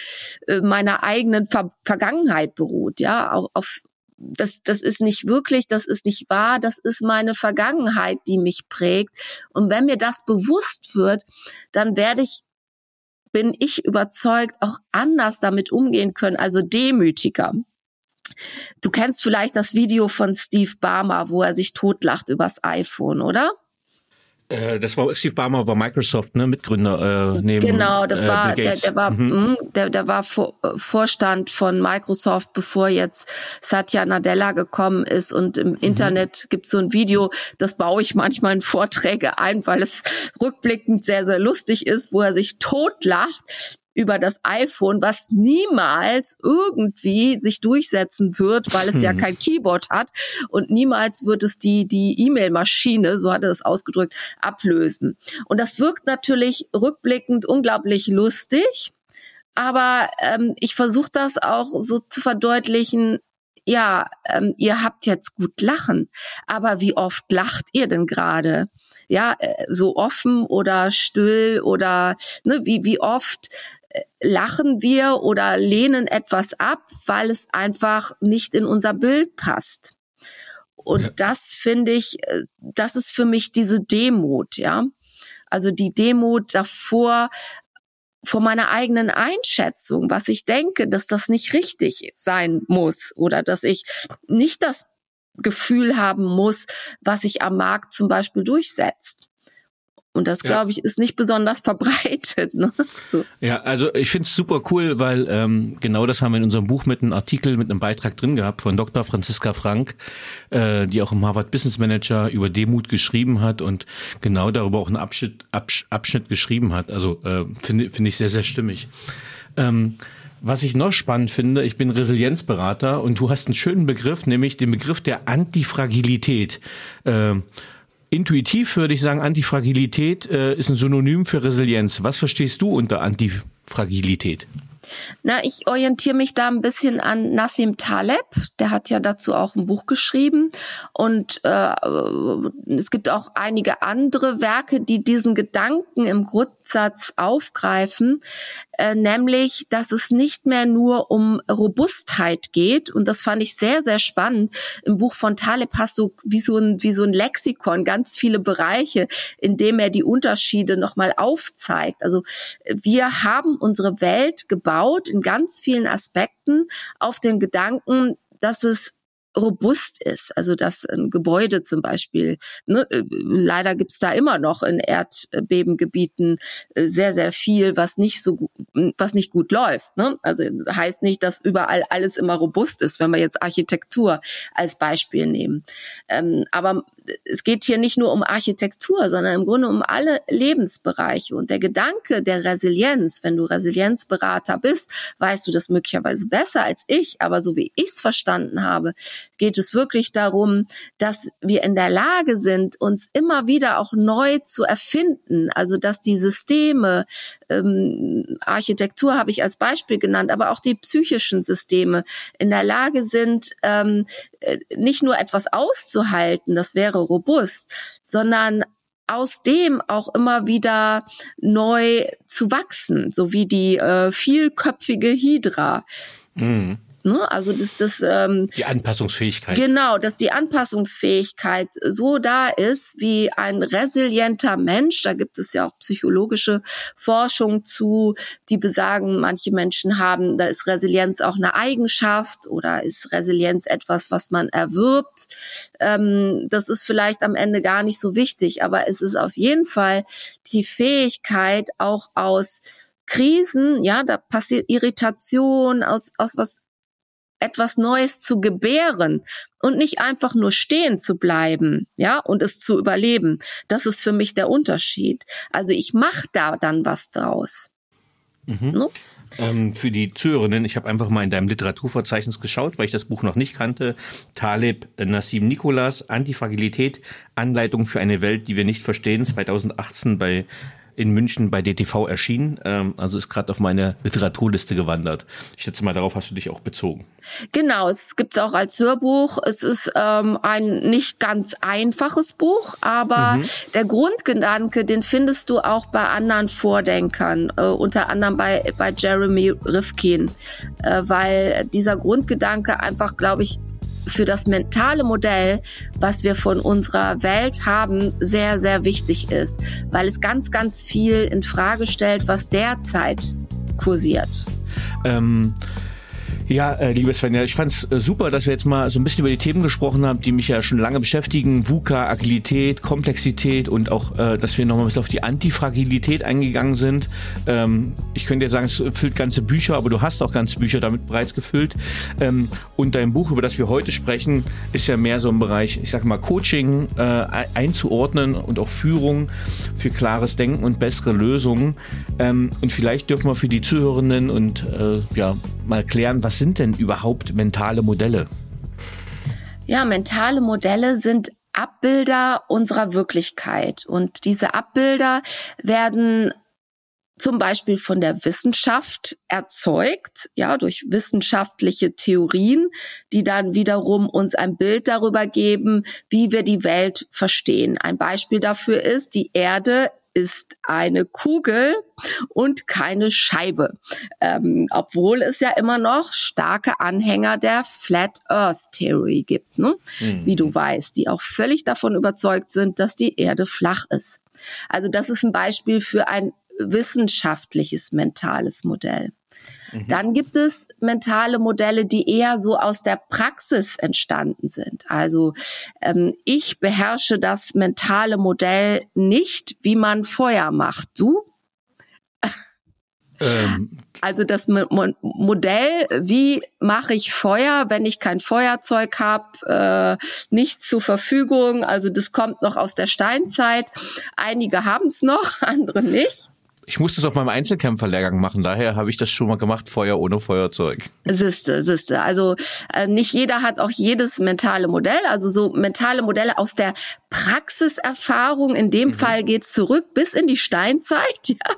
äh, meiner eigenen Ver Vergangenheit beruht, ja, auch auf das, das ist nicht wirklich, das ist nicht wahr, das ist meine Vergangenheit, die mich prägt. Und wenn mir das bewusst wird, dann werde ich, bin ich überzeugt, auch anders damit umgehen können, also demütiger. Du kennst vielleicht das Video von Steve Barmer, wo er sich totlacht übers iPhone, oder? Äh, das war Steve Ballmer war Microsoft, ne, Mitgründer äh, neben Genau, das äh, war der, der war mhm. Hm, der, der war Vor, Vorstand von Microsoft, bevor jetzt Satya Nadella gekommen ist und im mhm. Internet gibt so ein Video, das baue ich manchmal in Vorträge ein, weil es rückblickend sehr sehr lustig ist, wo er sich totlacht, über das iPhone, was niemals irgendwie sich durchsetzen wird, weil es ja hm. kein Keyboard hat und niemals wird es die die E-Mail-Maschine, so hat er es ausgedrückt, ablösen. Und das wirkt natürlich rückblickend unglaublich lustig, aber ähm, ich versuche das auch so zu verdeutlichen, ja, ähm, ihr habt jetzt gut lachen, aber wie oft lacht ihr denn gerade? Ja, äh, so offen oder still oder ne, wie, wie oft lachen wir oder lehnen etwas ab, weil es einfach nicht in unser Bild passt. Und ja. das finde ich, äh, das ist für mich diese Demut, ja. Also die Demut davor, vor meiner eigenen Einschätzung, was ich denke, dass das nicht richtig sein muss oder dass ich nicht das Gefühl haben muss, was sich am Markt zum Beispiel durchsetzt. Und das, glaube ich, ist nicht besonders verbreitet. Ne? So. Ja, also ich finde es super cool, weil ähm, genau das haben wir in unserem Buch mit einem Artikel, mit einem Beitrag drin gehabt von Dr. Franziska Frank, äh, die auch im Harvard Business Manager über Demut geschrieben hat und genau darüber auch einen Abschnitt, Absch Abschnitt geschrieben hat. Also äh, finde finde ich sehr, sehr stimmig. Ähm, was ich noch spannend finde, ich bin Resilienzberater und du hast einen schönen Begriff, nämlich den Begriff der Antifragilität. Äh, Intuitiv würde ich sagen, Antifragilität äh, ist ein Synonym für Resilienz. Was verstehst du unter Antifragilität? Na, ich orientiere mich da ein bisschen an Nassim Taleb. Der hat ja dazu auch ein Buch geschrieben. Und äh, es gibt auch einige andere Werke, die diesen Gedanken im Grundsatz aufgreifen, äh, nämlich, dass es nicht mehr nur um Robustheit geht. Und das fand ich sehr, sehr spannend. Im Buch von Taleb hast du wie so ein, wie so ein Lexikon ganz viele Bereiche, in dem er die Unterschiede nochmal aufzeigt. Also wir haben unsere Welt gebaut baut in ganz vielen Aspekten auf den Gedanken, dass es robust ist. Also dass ein Gebäude zum Beispiel, ne, äh, leider gibt's da immer noch in Erdbebengebieten äh, sehr, sehr viel, was nicht so was nicht gut läuft. Ne? Also heißt nicht, dass überall alles immer robust ist, wenn wir jetzt Architektur als Beispiel nehmen. Ähm, aber es geht hier nicht nur um Architektur, sondern im Grunde um alle Lebensbereiche. Und der Gedanke der Resilienz, wenn du Resilienzberater bist, weißt du das möglicherweise besser als ich, aber so wie ich es verstanden habe, geht es wirklich darum, dass wir in der Lage sind, uns immer wieder auch neu zu erfinden. Also dass die Systeme, ähm, Architektur habe ich als Beispiel genannt, aber auch die psychischen Systeme in der Lage sind, ähm, äh, nicht nur etwas auszuhalten, das wäre robust, sondern aus dem auch immer wieder neu zu wachsen, so wie die äh, vielköpfige Hydra. Mhm. Ne? Also dass das ähm, die Anpassungsfähigkeit. Genau, dass die Anpassungsfähigkeit so da ist wie ein resilienter Mensch. Da gibt es ja auch psychologische Forschung zu, die besagen, manche Menschen haben, da ist Resilienz auch eine Eigenschaft oder ist Resilienz etwas, was man erwirbt. Ähm, das ist vielleicht am Ende gar nicht so wichtig, aber es ist auf jeden Fall die Fähigkeit auch aus Krisen, ja, da passiert Irritation aus, aus was etwas Neues zu gebären und nicht einfach nur stehen zu bleiben, ja, und es zu überleben. Das ist für mich der Unterschied. Also ich mache da dann was draus. Mhm. No? Ähm, für die Zuhörerinnen, ich habe einfach mal in deinem Literaturverzeichnis geschaut, weil ich das Buch noch nicht kannte. Taleb Nassim Nikolas, Antifragilität, Anleitung für eine Welt, die wir nicht verstehen, 2018 bei in München bei DTV erschienen, ähm, also ist gerade auf meine Literaturliste gewandert. Ich schätze mal, darauf hast du dich auch bezogen. Genau, es gibt es auch als Hörbuch. Es ist ähm, ein nicht ganz einfaches Buch, aber mhm. der Grundgedanke, den findest du auch bei anderen Vordenkern, äh, unter anderem bei, bei Jeremy Rifkin, äh, weil dieser Grundgedanke einfach, glaube ich, für das mentale Modell, was wir von unserer Welt haben, sehr, sehr wichtig ist, weil es ganz, ganz viel in Frage stellt, was derzeit kursiert. Ähm Ja, äh, liebe Svenja, ich fand's äh, super, dass wir jetzt mal so ein bisschen über die Themen gesprochen haben, die mich ja schon lange beschäftigen. VUCA, Agilität, Komplexität und auch, äh, dass wir nochmal ein bisschen auf die Antifragilität eingegangen sind. Ähm, ich könnte jetzt sagen, es füllt ganze Bücher, aber du hast auch ganze Bücher damit bereits gefüllt. Ähm, und dein Buch, über das wir heute sprechen, ist ja mehr so im Bereich, ich sag mal, Coaching äh, einzuordnen und auch Führung für klares Denken und bessere Lösungen. Ähm, und vielleicht dürfen wir für die Zuhörenden und äh, ja mal klären, was sind denn überhaupt mentale Modelle? Ja, mentale Modelle sind Abbilder unserer Wirklichkeit. Und diese Abbilder werden zum Beispiel von der Wissenschaft erzeugt, ja, durch wissenschaftliche Theorien, die dann wiederum uns ein Bild darüber geben, wie wir die Welt verstehen. Ein Beispiel dafür ist, die Erde ist eine Kugel und keine Scheibe. Ähm, obwohl es ja immer noch starke Anhänger der Flat Earth Theory gibt, ne? Mhm. wie du weißt, die auch völlig davon überzeugt sind, dass die Erde flach ist. Also das ist ein Beispiel für ein wissenschaftliches mentales Modell. Mhm. Dann gibt es mentale Modelle, die eher so aus der Praxis entstanden sind. Also ähm, ich beherrsche das mentale Modell nicht, wie man Feuer macht. Du? Ähm. Also das Mo Modell, wie mache ich Feuer, wenn ich kein Feuerzeug habe, äh, nicht zur Verfügung. Also das kommt noch aus der Steinzeit. Einige haben es noch, andere nicht. Ich musste es auf meinem Einzelkämpferlehrgang machen, daher habe ich das schon mal gemacht, Feuer ohne Feuerzeug. Siehste, siehste. Also äh, nicht jeder hat auch jedes mentale Modell. Also so mentale Modelle aus der Praxiserfahrung. In dem mhm. Fall geht's zurück bis in die Steinzeit. Ja.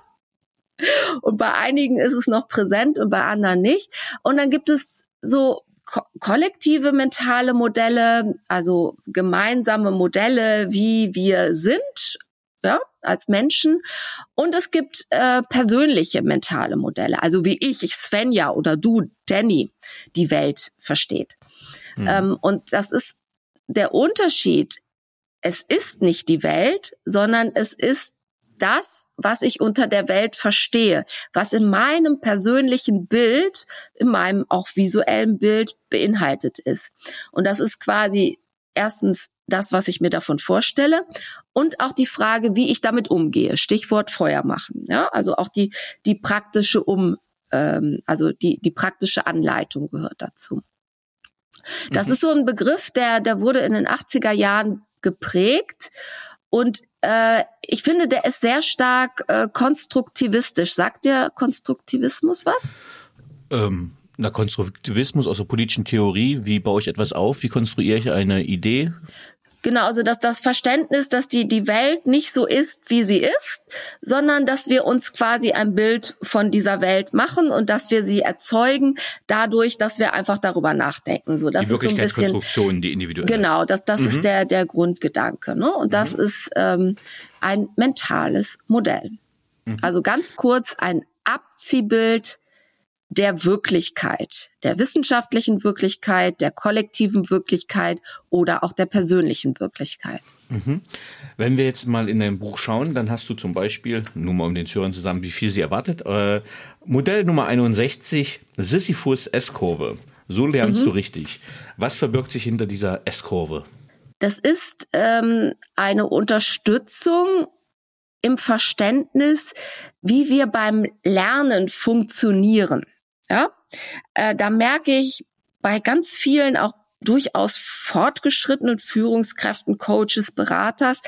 Und bei einigen ist es noch präsent und bei anderen nicht. Und dann gibt es so ko kollektive mentale Modelle, also gemeinsame Modelle, wie wir sind ja, als Menschen. Und es gibt äh, persönliche mentale Modelle, also wie ich, ich Svenja oder du, Danny, die Welt versteht. Mhm. Ähm, und das ist der Unterschied. Es ist nicht die Welt, sondern es ist das, was ich unter der Welt verstehe, was in meinem persönlichen Bild, in meinem auch visuellen Bild beinhaltet ist. Und das ist quasi erstens das, was ich mir davon vorstelle und auch die Frage, wie ich damit umgehe. Stichwort Feuer machen. Ja, also auch die die praktische um ähm, also die die praktische Anleitung gehört dazu. Das mhm. ist so ein Begriff, der der wurde in den 80er Jahren geprägt und äh, ich finde, der ist sehr stark äh, konstruktivistisch. Sagt dir Konstruktivismus was? Ähm, na, Konstruktivismus aus der politischen Theorie, wie baue ich etwas auf, wie konstruiere ich eine Idee? Genau, also dass das Verständnis, dass die, die Welt nicht so ist, wie sie ist, sondern dass wir uns quasi ein Bild von dieser Welt machen und dass wir sie erzeugen, dadurch, dass wir einfach darüber nachdenken. So, das die ist so ein bisschen die individuelle. Genau, das, das mhm. ist der, der Grundgedanke. Ne? Und das mhm. ist ähm, ein mentales Modell. Mhm. Also ganz kurz ein Abziehbild der Wirklichkeit, der wissenschaftlichen Wirklichkeit, der kollektiven Wirklichkeit oder auch der persönlichen Wirklichkeit. Mhm. Wenn wir jetzt mal in dein Buch schauen, dann hast du zum Beispiel, nur mal um den Zuhörern zusammen, wie viel sie erwartet, äh, Modell Nummer 61, Sisyphus S-Kurve. So lernst mhm. du richtig. Was verbirgt sich hinter dieser S-Kurve? Das ist ähm, eine Unterstützung im Verständnis, wie wir beim Lernen funktionieren. Ja, äh, da merke ich bei ganz vielen auch durchaus fortgeschrittenen Führungskräften, Coaches, Beraters,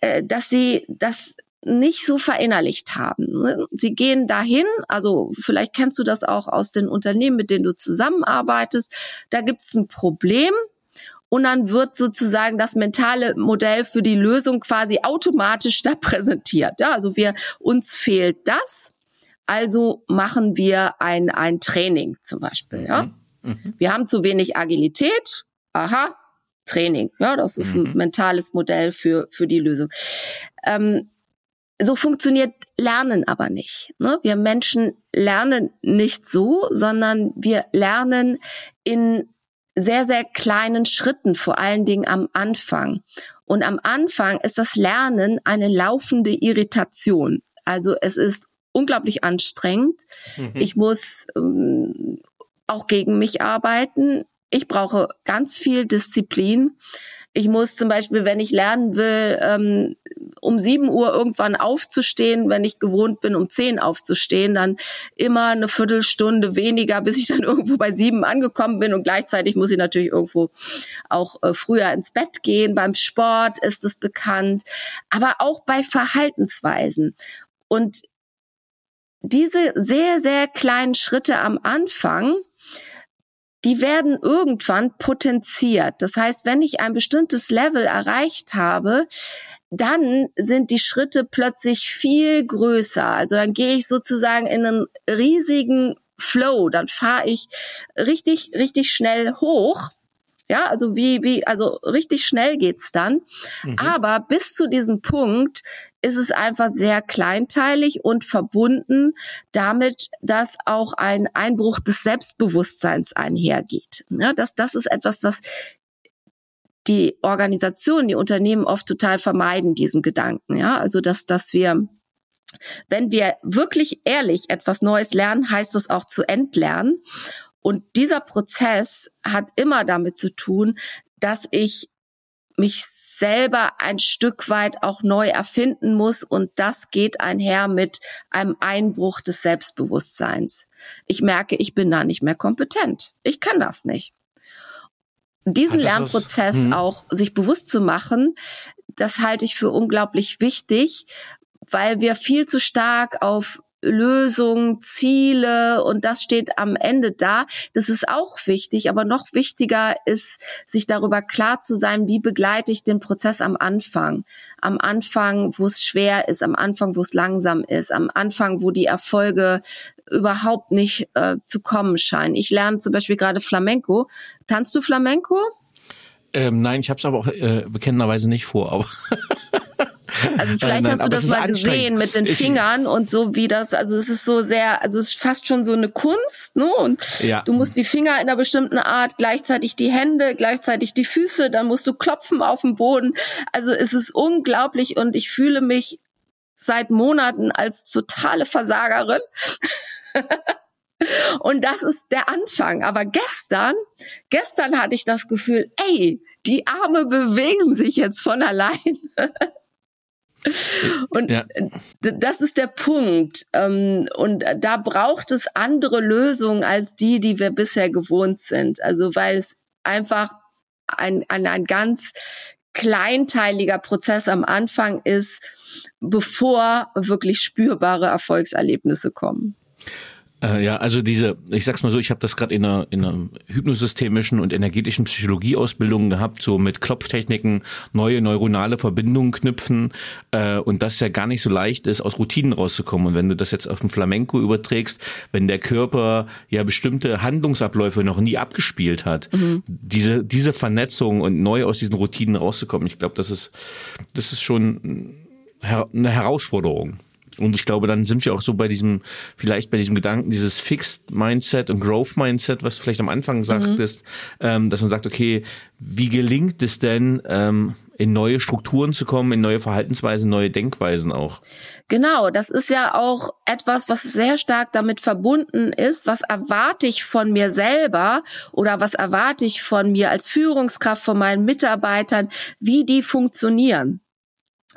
äh, dass sie das nicht so verinnerlicht haben. Ne? Sie gehen dahin, also vielleicht kennst du das auch aus den Unternehmen, mit denen du zusammenarbeitest. Da gibt es ein Problem, und dann wird sozusagen das mentale Modell für die Lösung quasi automatisch da präsentiert. Ja, also wir uns fehlt das also machen wir ein, ein Training zum Beispiel. Ja? Mhm. mhm. Wir haben zu wenig Agilität. Aha, Training. Ja, das ist mhm. ein mentales Modell für, für die Lösung. Ähm, so funktioniert Lernen aber nicht. Ne? Wir Menschen lernen nicht so, sondern wir lernen in sehr, sehr kleinen Schritten, vor allen Dingen am Anfang. Und am Anfang ist das Lernen eine laufende Irritation. Also es ist unglaublich anstrengend. Mhm. Ich muss ähm, auch gegen mich arbeiten. Ich brauche ganz viel Disziplin. Ich muss zum Beispiel, wenn ich lernen will, ähm, um sieben Uhr irgendwann aufzustehen, wenn ich gewohnt bin, um zehn aufzustehen, dann immer eine Viertelstunde weniger, bis ich dann irgendwo bei sieben angekommen bin. Und gleichzeitig muss ich natürlich irgendwo auch äh, früher ins Bett gehen. Beim Sport ist es bekannt, aber auch bei Verhaltensweisen. Und diese sehr, sehr kleinen Schritte am Anfang, die werden irgendwann potenziert. Das heißt, wenn ich ein bestimmtes Level erreicht habe, dann sind die Schritte plötzlich viel größer. Also dann gehe ich sozusagen in einen riesigen Flow, dann fahre ich richtig, richtig schnell hoch ja, also wie, wie, also richtig schnell geht's dann. Mhm. Aber bis zu diesem Punkt ist es einfach sehr kleinteilig und verbunden damit, dass auch ein Einbruch des Selbstbewusstseins einhergeht. Ja, das, das ist etwas, was die Organisationen, die Unternehmen oft total vermeiden, diesen Gedanken. Ja, also dass, dass wir wenn wir wirklich ehrlich etwas Neues lernen, heißt es auch zu entlernen. Und dieser Prozess hat immer damit zu tun, dass ich mich selber ein Stück weit auch neu erfinden muss und das geht einher mit einem Einbruch des Selbstbewusstseins. Ich merke, ich bin da nicht mehr kompetent. Ich kann das nicht. Diesen Lernprozess was, hm. auch sich bewusst zu machen, das halte ich für unglaublich wichtig, weil wir viel zu stark auf Lösungen, Ziele und das steht am Ende da. Das ist auch wichtig, aber noch wichtiger ist, sich darüber klar zu sein, wie begleite ich den Prozess am Anfang. Am Anfang, wo es schwer ist, am Anfang, wo es langsam ist, am Anfang, wo die Erfolge überhaupt nicht äh, zu kommen scheinen. Ich lerne zum Beispiel gerade Flamenco. Tanzt du Flamenco? Ähm, nein, ich habe es aber auch äh, bekennenderweise nicht vor. Aber Also vielleicht nein, hast du das mal gesehen mit den Fingern und so wie das, also es ist so sehr, also es ist fast schon so eine Kunst, ne? Und ja. du musst die Finger in einer bestimmten Art, gleichzeitig die Hände, gleichzeitig die Füße, dann musst du klopfen auf dem Boden. Also es ist unglaublich und ich fühle mich seit Monaten als totale Versagerin. Und das ist der Anfang. Aber gestern, gestern hatte ich das Gefühl, ey, die Arme bewegen sich jetzt von allein. Und ja. das ist der Punkt. Ähm, und da braucht es andere Lösungen als die, die wir bisher gewohnt sind. Also weil es einfach ein, ein, ein ganz kleinteiliger Prozess am Anfang ist, bevor wirklich spürbare Erfolgserlebnisse kommen. Äh, ja, also diese, ich sag's mal so, ich habe das gerade in einer, in einer hypnosystemischen und energetischen Psychologieausbildung gehabt, so mit Klopftechniken, neue neuronale Verbindungen knüpfen äh, und das ja gar nicht so leicht ist, aus Routinen rauszukommen. Und wenn du das jetzt auf den Flamenco überträgst, wenn der Körper ja bestimmte Handlungsabläufe noch nie abgespielt hat, mhm. diese, diese Vernetzung und neu aus diesen Routinen rauszukommen, ich glaube, das ist, das ist schon eine Herausforderung. Und ich glaube, dann sind wir auch so bei diesem, vielleicht bei diesem Gedanken, dieses Fixed Mindset und Growth Mindset, was du vielleicht am Anfang sagtest, mhm. ähm, dass man sagt, okay, wie gelingt es denn, ähm, in neue Strukturen zu kommen, in neue Verhaltensweisen, neue Denkweisen auch? Genau, das ist ja auch etwas, was sehr stark damit verbunden ist. Was erwarte ich von mir selber oder was erwarte ich von mir als Führungskraft, von meinen Mitarbeitern, wie die funktionieren?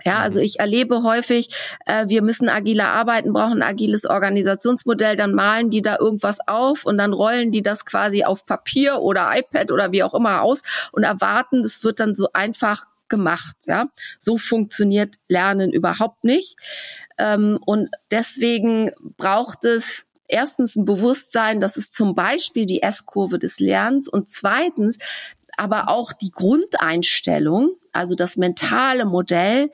Ja, also mhm. ich erlebe häufig, äh, wir müssen agiler arbeiten, brauchen ein agiles Organisationsmodell, dann malen die da irgendwas auf und dann rollen die das quasi auf Papier oder iPad oder wie auch immer aus und erwarten, das wird dann so einfach gemacht. Ja, so funktioniert Lernen überhaupt nicht. Ähm, und deswegen braucht es erstens ein Bewusstsein, das ist zum Beispiel die S-Kurve des Lernens und zweitens aber auch die Grundeinstellung, also das mentale Modell,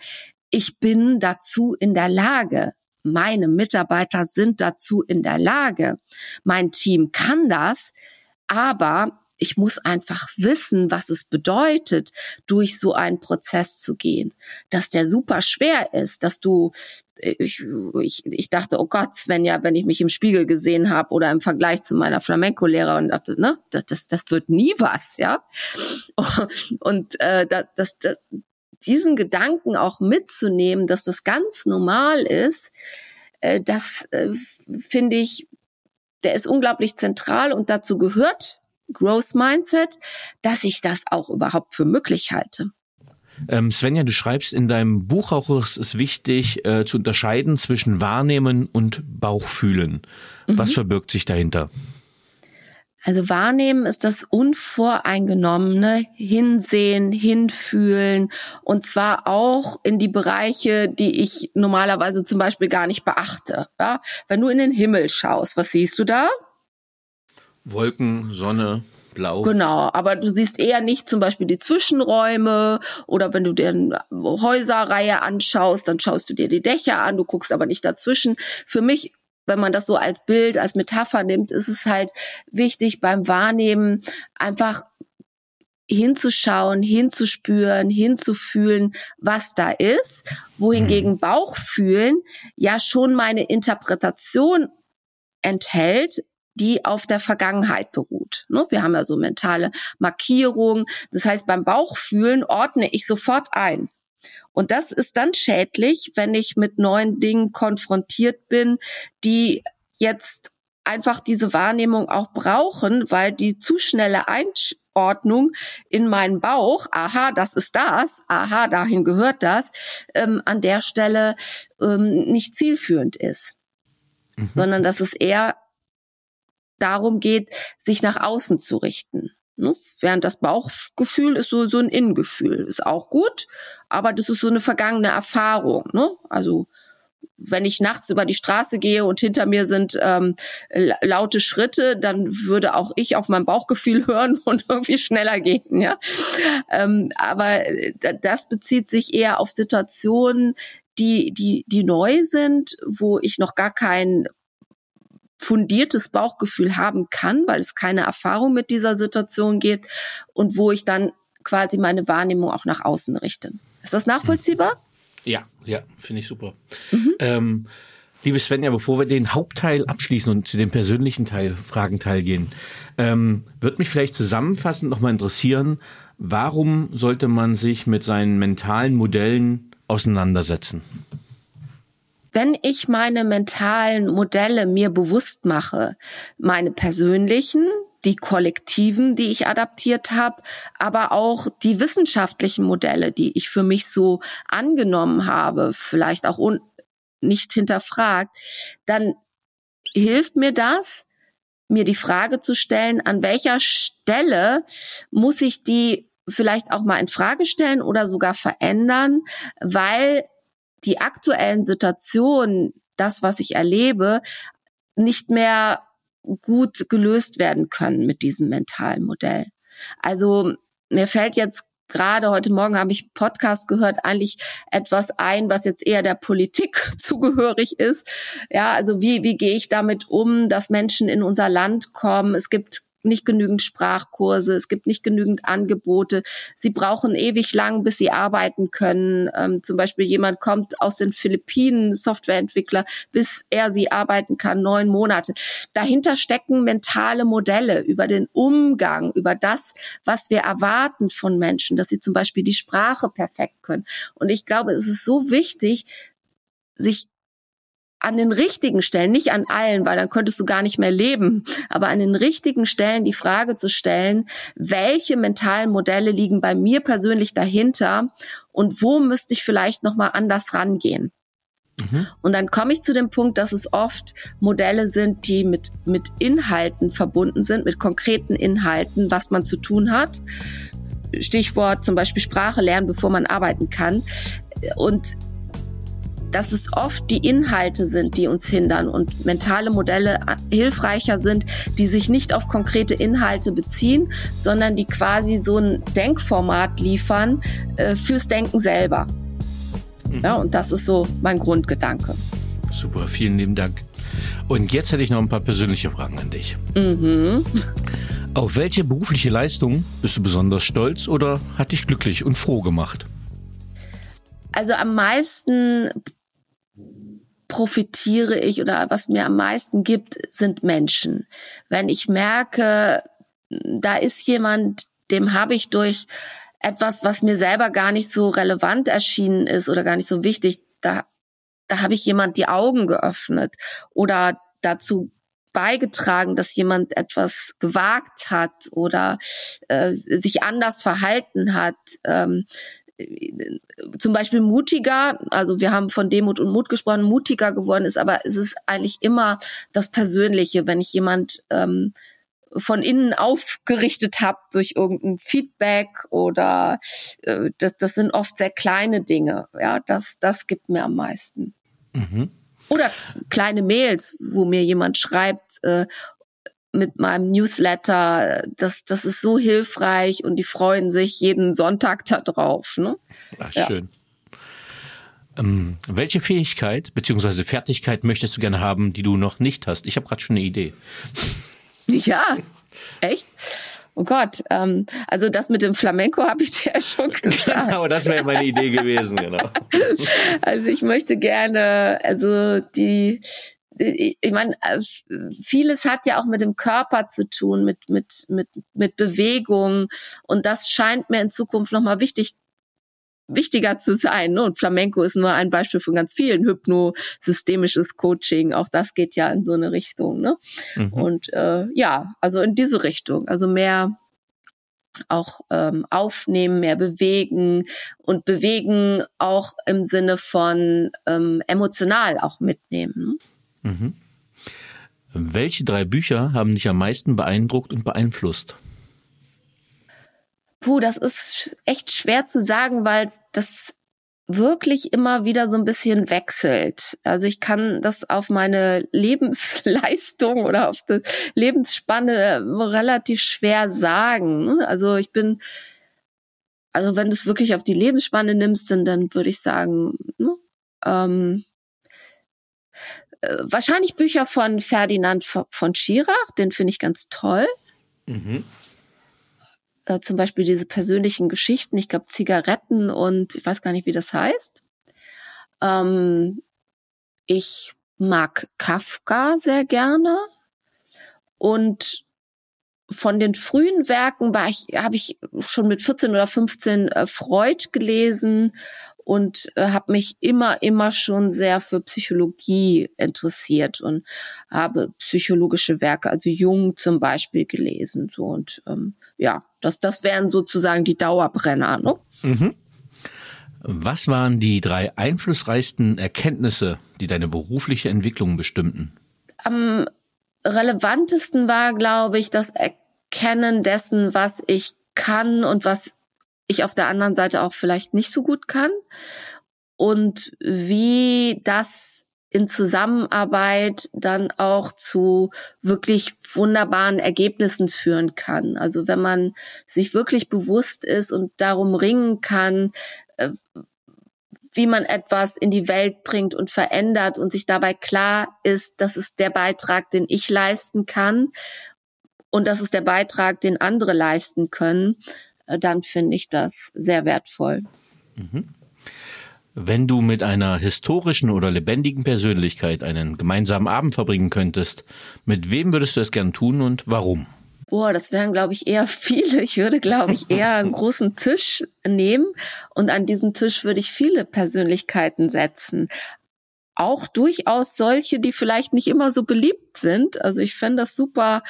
ich bin dazu in der Lage. Meine Mitarbeiter sind dazu in der Lage. Mein Team kann das, aber ich muss einfach wissen, was es bedeutet, durch so einen Prozess zu gehen. Dass der super schwer ist, dass du, ich, ich, ich dachte, oh Gott, wenn ja, wenn ich mich im Spiegel gesehen habe oder im Vergleich zu meiner Flamenco-Lehrerin dachte, ne, das, das, das wird nie was, ja. Und äh, das, das, diesen Gedanken auch mitzunehmen, dass das ganz normal ist, äh, das äh, finde ich der ist unglaublich zentral und dazu gehört Growth Mindset, dass ich das auch überhaupt für möglich halte. Ähm, Svenja, du schreibst in deinem Buch auch, es ist wichtig äh, zu unterscheiden zwischen Wahrnehmen und Bauchfühlen. Mhm. Was verbirgt sich dahinter? Also wahrnehmen ist das unvoreingenommene Hinsehen, Hinfühlen und zwar auch in die Bereiche, die ich normalerweise zum Beispiel gar nicht beachte. Ja? Wenn du in den Himmel schaust, was siehst du da? Wolken, Sonne, Blau. Genau, aber du siehst eher nicht zum Beispiel die Zwischenräume oder wenn du dir eine Häuserreihe anschaust, dann schaust du dir die Dächer an, du guckst aber nicht dazwischen. Für mich wenn man das so als Bild, als Metapher nimmt, ist es halt wichtig beim Wahrnehmen einfach hinzuschauen, hinzuspüren, hinzufühlen, was da ist, wohingegen mhm. Bauchfühlen ja schon meine Interpretation enthält, die auf der Vergangenheit beruht. Ne, wir haben ja so mentale Markierungen. Das heißt, beim Bauchfühlen ordne ich sofort ein. Und das ist dann schädlich, wenn ich mit neuen Dingen konfrontiert bin, die jetzt einfach diese Wahrnehmung auch brauchen, weil die zu schnelle Einordnung in meinen Bauch, aha, das ist das, aha, dahin gehört das, ähm, an der Stelle ähm, nicht zielführend ist. Mhm. Sondern dass es eher darum geht, sich nach außen zu richten. Ne? Während das Bauchgefühl ist so, so ein Innengefühl. Ist auch gut, aber das ist so eine vergangene Erfahrung. Ne? Also wenn ich nachts über die Straße gehe und hinter mir sind ähm, laute Schritte, dann würde auch ich auf mein Bauchgefühl hören und irgendwie schneller gehen. Ja, ähm, aber äh, das bezieht sich eher auf Situationen, die die die neu sind, wo ich noch gar kein fundiertes Bauchgefühl haben kann, weil es keine Erfahrung mit dieser Situation gibt und wo ich dann quasi meine Wahrnehmung auch nach außen richte. Ist das nachvollziehbar? Ja, ja, finde ich super. Mhm. Ähm, liebe Svenja, bevor wir den Hauptteil abschließen und zu dem persönlichen Teil, Fragenteil gehen, ähm, wird mich vielleicht zusammenfassend nochmal interessieren, warum sollte man sich mit seinen mentalen Modellen auseinandersetzen? Wenn ich meine mentalen Modelle mir bewusst mache, meine persönlichen, die kollektiven, die ich adaptiert habe, aber auch die wissenschaftlichen Modelle, die ich für mich so angenommen habe, vielleicht auch nicht hinterfragt, dann hilft mir das, mir die Frage zu stellen, an welcher Stelle muss ich die vielleicht auch mal in Frage stellen oder sogar verändern, weil die aktuellen Situationen, das, was ich erlebe, nicht mehr gut gelöst werden können mit diesem mentalen Modell. Also mir fällt jetzt gerade heute Morgen habe ich Podcast gehört, eigentlich etwas ein, was jetzt eher der Politik zugehörig ist. Ja, also wie, wie gehe ich damit um, dass Menschen in unser Land kommen? Es gibt nicht genügend Sprachkurse, es gibt nicht genügend Angebote. Sie brauchen ewig lang, bis sie arbeiten können. Ähm, zum Beispiel jemand kommt aus den Philippinen, Softwareentwickler, bis er sie arbeiten kann, neun Monate. Dahinter stecken mentale Modelle über den Umgang, über das, was wir erwarten von Menschen, dass sie zum Beispiel die Sprache perfekt können. Und ich glaube, es ist so wichtig, sich an den richtigen Stellen, nicht an allen, weil dann könntest du gar nicht mehr leben, aber an den richtigen Stellen die Frage zu stellen, welche mentalen Modelle liegen bei mir persönlich dahinter und wo müsste ich vielleicht noch mal anders rangehen? Mhm. Und dann komme ich zu dem Punkt, dass es oft Modelle sind, die mit, mit Inhalten verbunden sind, mit konkreten Inhalten, was man zu tun hat. Stichwort zum Beispiel Sprache lernen, bevor man arbeiten kann. Und dass es oft die Inhalte sind, die uns hindern und mentale Modelle hilfreicher sind, die sich nicht auf konkrete Inhalte beziehen, sondern die quasi so ein Denkformat liefern äh, fürs Denken selber. Mhm. Ja, und das ist so mein Grundgedanke. Super, vielen lieben Dank. Und jetzt hätte ich noch ein paar persönliche Fragen an dich. Mhm. Auf welche berufliche Leistung bist du besonders stolz oder hat dich glücklich und froh gemacht? Also am meisten profitiere ich oder was mir am meisten gibt, sind Menschen. Wenn ich merke, da ist jemand, dem habe ich durch etwas, was mir selber gar nicht so relevant erschienen ist oder gar nicht so wichtig, da, da habe ich jemand die Augen geöffnet oder dazu beigetragen, dass jemand etwas gewagt hat oder äh, sich anders verhalten hat. Ähm, zum Beispiel mutiger, also wir haben von Demut und Mut gesprochen, mutiger geworden ist, aber es ist eigentlich immer das Persönliche, wenn ich jemand ähm, von innen aufgerichtet habe durch irgendein Feedback oder äh, das, das sind oft sehr kleine Dinge. Ja, das, das gibt mir am meisten. Mhm. Oder kleine Mails, wo mir jemand schreibt, äh, mit meinem Newsletter, das, das ist so hilfreich und die freuen sich jeden Sonntag da drauf. Ne? Ach, schön. Ähm, welche Fähigkeit bzw. Fertigkeit möchtest du gerne haben, die du noch nicht hast? Ich habe gerade schon eine Idee. Ja, echt? Oh Gott, ähm, also das mit dem Flamenco habe ich dir ja schon gesagt. genau, das wäre meine Idee gewesen, genau. Also ich möchte gerne, also die, ich meine, äh, vieles hat ja auch mit dem Körper zu tun, mit mit mit mit Bewegung und das scheint mir in Zukunft nochmal wichtig wichtiger zu sein. Ne? Und Flamenco ist nur ein Beispiel von ganz vielen. Hypno, systemisches Coaching, auch das geht ja in so eine Richtung. Ne? Mhm. Und äh, ja, also in diese Richtung. Also mehr auch ähm, aufnehmen, mehr bewegen und bewegen auch im Sinne von ähm, emotional auch mitnehmen. Ne? Mhm. Welche drei Bücher haben dich am meisten beeindruckt und beeinflusst? Puh, das ist echt schwer zu sagen, weil das wirklich immer wieder so ein bisschen wechselt. Also ich kann das auf meine Lebensleistung oder auf die Lebensspanne relativ schwer sagen. Also ich bin, also wenn du es wirklich auf die Lebensspanne nimmst, dann, dann würde ich sagen, ne, ähm, äh, wahrscheinlich Bücher von Ferdinand von Schirach, den finde ich ganz toll. Mhm äh, zum Beispiel diese persönlichen Geschichten, ich glaube Zigaretten und ich weiß gar nicht, wie das heißt. Ähm, ich mag Kafka sehr gerne und von den frühen Werken war ich, habe ich schon mit 14 oder 15 äh, Freud gelesen und äh, habe mich immer, immer schon sehr für Psychologie interessiert und habe psychologische Werke, also Jung zum Beispiel gelesen. So und ähm, ja, das, das wären sozusagen die Dauerbrenner. Ne? Mhm. Was waren die drei einflussreichsten Erkenntnisse, die deine berufliche Entwicklung bestimmten? Am relevantesten war, glaube ich, das Erkennen dessen, was ich kann und was ich auf der anderen Seite auch vielleicht nicht so gut kann und wie das in Zusammenarbeit dann auch zu wirklich wunderbaren Ergebnissen führen kann. Also wenn man sich wirklich bewusst ist und darum ringen kann, äh, wie man etwas in die Welt bringt und verändert und sich dabei klar ist, das ist der Beitrag, den ich leisten kann und das ist der Beitrag, den andere leisten können, dann finde ich das sehr wertvoll. Mhm. Wenn du mit einer historischen oder lebendigen Persönlichkeit einen gemeinsamen Abend verbringen könntest, mit wem würdest du es gern tun und warum? Boah, das wären, glaube ich, eher viele. Ich würde, glaube ich, eher einen großen Tisch nehmen und an diesen Tisch würde ich viele Persönlichkeiten setzen auch durchaus solche, die vielleicht nicht immer so beliebt sind. Also ich fände das super,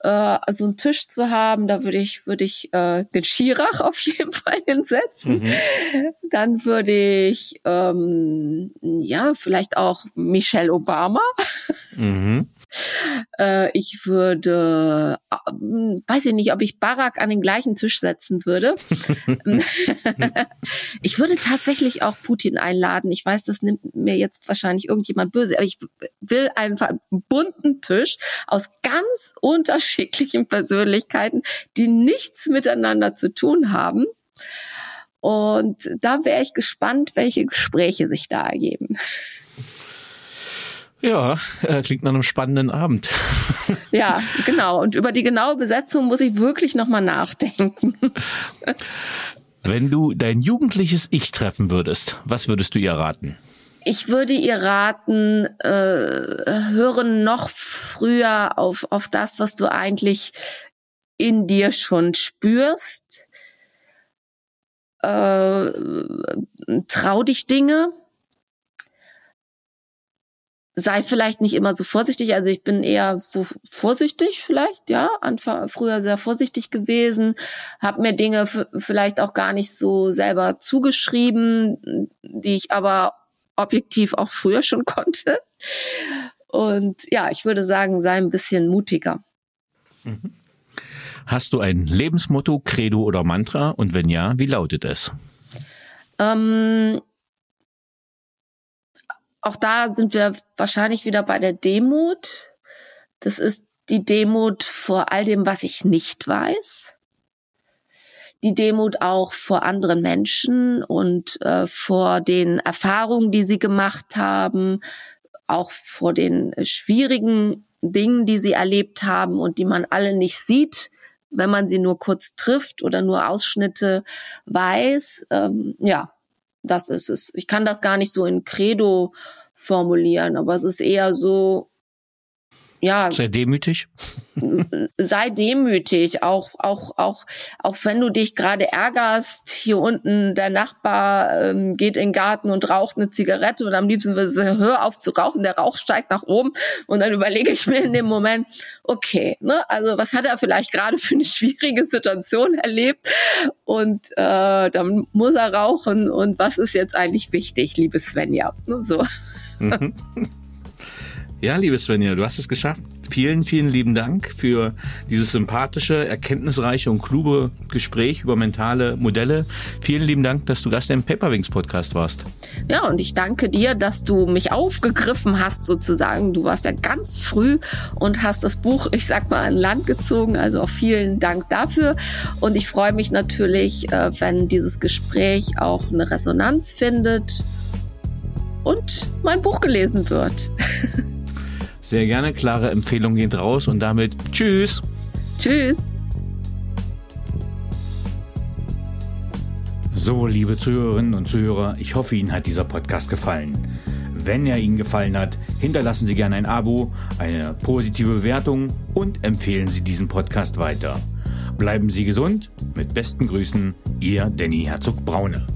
äh, also einen Tisch zu haben. Da würde ich, würde ich äh, den Schirach auf jeden Fall hinsetzen. Mhm. Dann würde ich ähm, ja vielleicht auch Michelle Obama. Mhm. Äh, ich würde, äh, weiß ich nicht, ob ich Barack an den gleichen Tisch setzen würde. ich würde tatsächlich auch Putin einladen. Ich weiß, das nimmt mir jetzt wahrscheinlich irgendjemand böse, aber ich will einfach einen bunten Tisch aus ganz unterschiedlichen Persönlichkeiten, die nichts miteinander zu tun haben. Und da wäre ich gespannt, welche Gespräche sich da ergeben. Ja, äh, klingt nach einem spannenden Abend. Ja, genau. Und über die genaue Besetzung muss ich wirklich nochmal nachdenken. Wenn du dein jugendliches Ich treffen würdest, was würdest du ihr raten? Ich würde ihr raten, äh, höre noch früher auf, auf das, was du eigentlich in dir schon spürst. Äh, trau dich Dinge sei vielleicht nicht immer so vorsichtig. Also ich bin eher so vorsichtig vielleicht, ja, Anfang, früher sehr vorsichtig gewesen, habe mir Dinge vielleicht auch gar nicht so selber zugeschrieben, die ich aber objektiv auch früher schon konnte. Und ja, ich würde sagen, sei ein bisschen mutiger. Mhm. Hast du ein Lebensmotto, Credo oder Mantra? Und wenn ja, wie lautet es? Ähm, auch da sind wir wahrscheinlich wieder bei der Demut. Das ist die Demut vor all dem, was ich nicht weiß. Die Demut auch vor anderen Menschen und äh, vor den Erfahrungen, die sie gemacht haben, auch vor den schwierigen Dingen, die sie erlebt haben und die man alle nicht sieht, wenn man sie nur kurz trifft oder nur Ausschnitte weiß. Ähm, ja, das ist es. Ich kann das gar nicht so in Credo formulieren, aber es ist eher so, ja. Sei demütig. Sei demütig, auch, auch, auch, auch wenn du dich gerade ärgerst, hier unten der Nachbar ähm, geht in den Garten und raucht eine Zigarette und am liebsten will sie, hör auf zu rauchen, der Rauch steigt nach oben und dann überlege ich mir in dem Moment, okay, ne, also was hat er vielleicht gerade für eine schwierige Situation erlebt und äh, dann muss er rauchen und was ist jetzt eigentlich wichtig, liebe Svenja, ne, so. Mhm. Ja, liebe Svenja, du hast es geschafft. Vielen, vielen lieben Dank für dieses sympathische, erkenntnisreiche und kluge Gespräch über mentale Modelle. Vielen lieben Dank, dass du Gast im Paperwings Podcast warst. Ja, und ich danke dir, dass du mich aufgegriffen hast sozusagen. Du warst ja ganz früh und hast das Buch, ich sag mal, an Land gezogen. Also auch vielen Dank dafür. Und ich freue mich natürlich, äh, wenn dieses Gespräch auch eine Resonanz findet und mein Buch gelesen wird. Sehr gerne, klare Empfehlung geht raus und damit tschüss. Tschüss. So, liebe Zuhörerinnen und Zuhörer, ich hoffe, Ihnen hat dieser Podcast gefallen. Wenn er Ihnen gefallen hat, hinterlassen Sie gerne ein Abo, eine positive Bewertung und empfehlen Sie diesen Podcast weiter. Bleiben Sie gesund. Mit besten Grüßen, Ihr Danny Herzog Braune.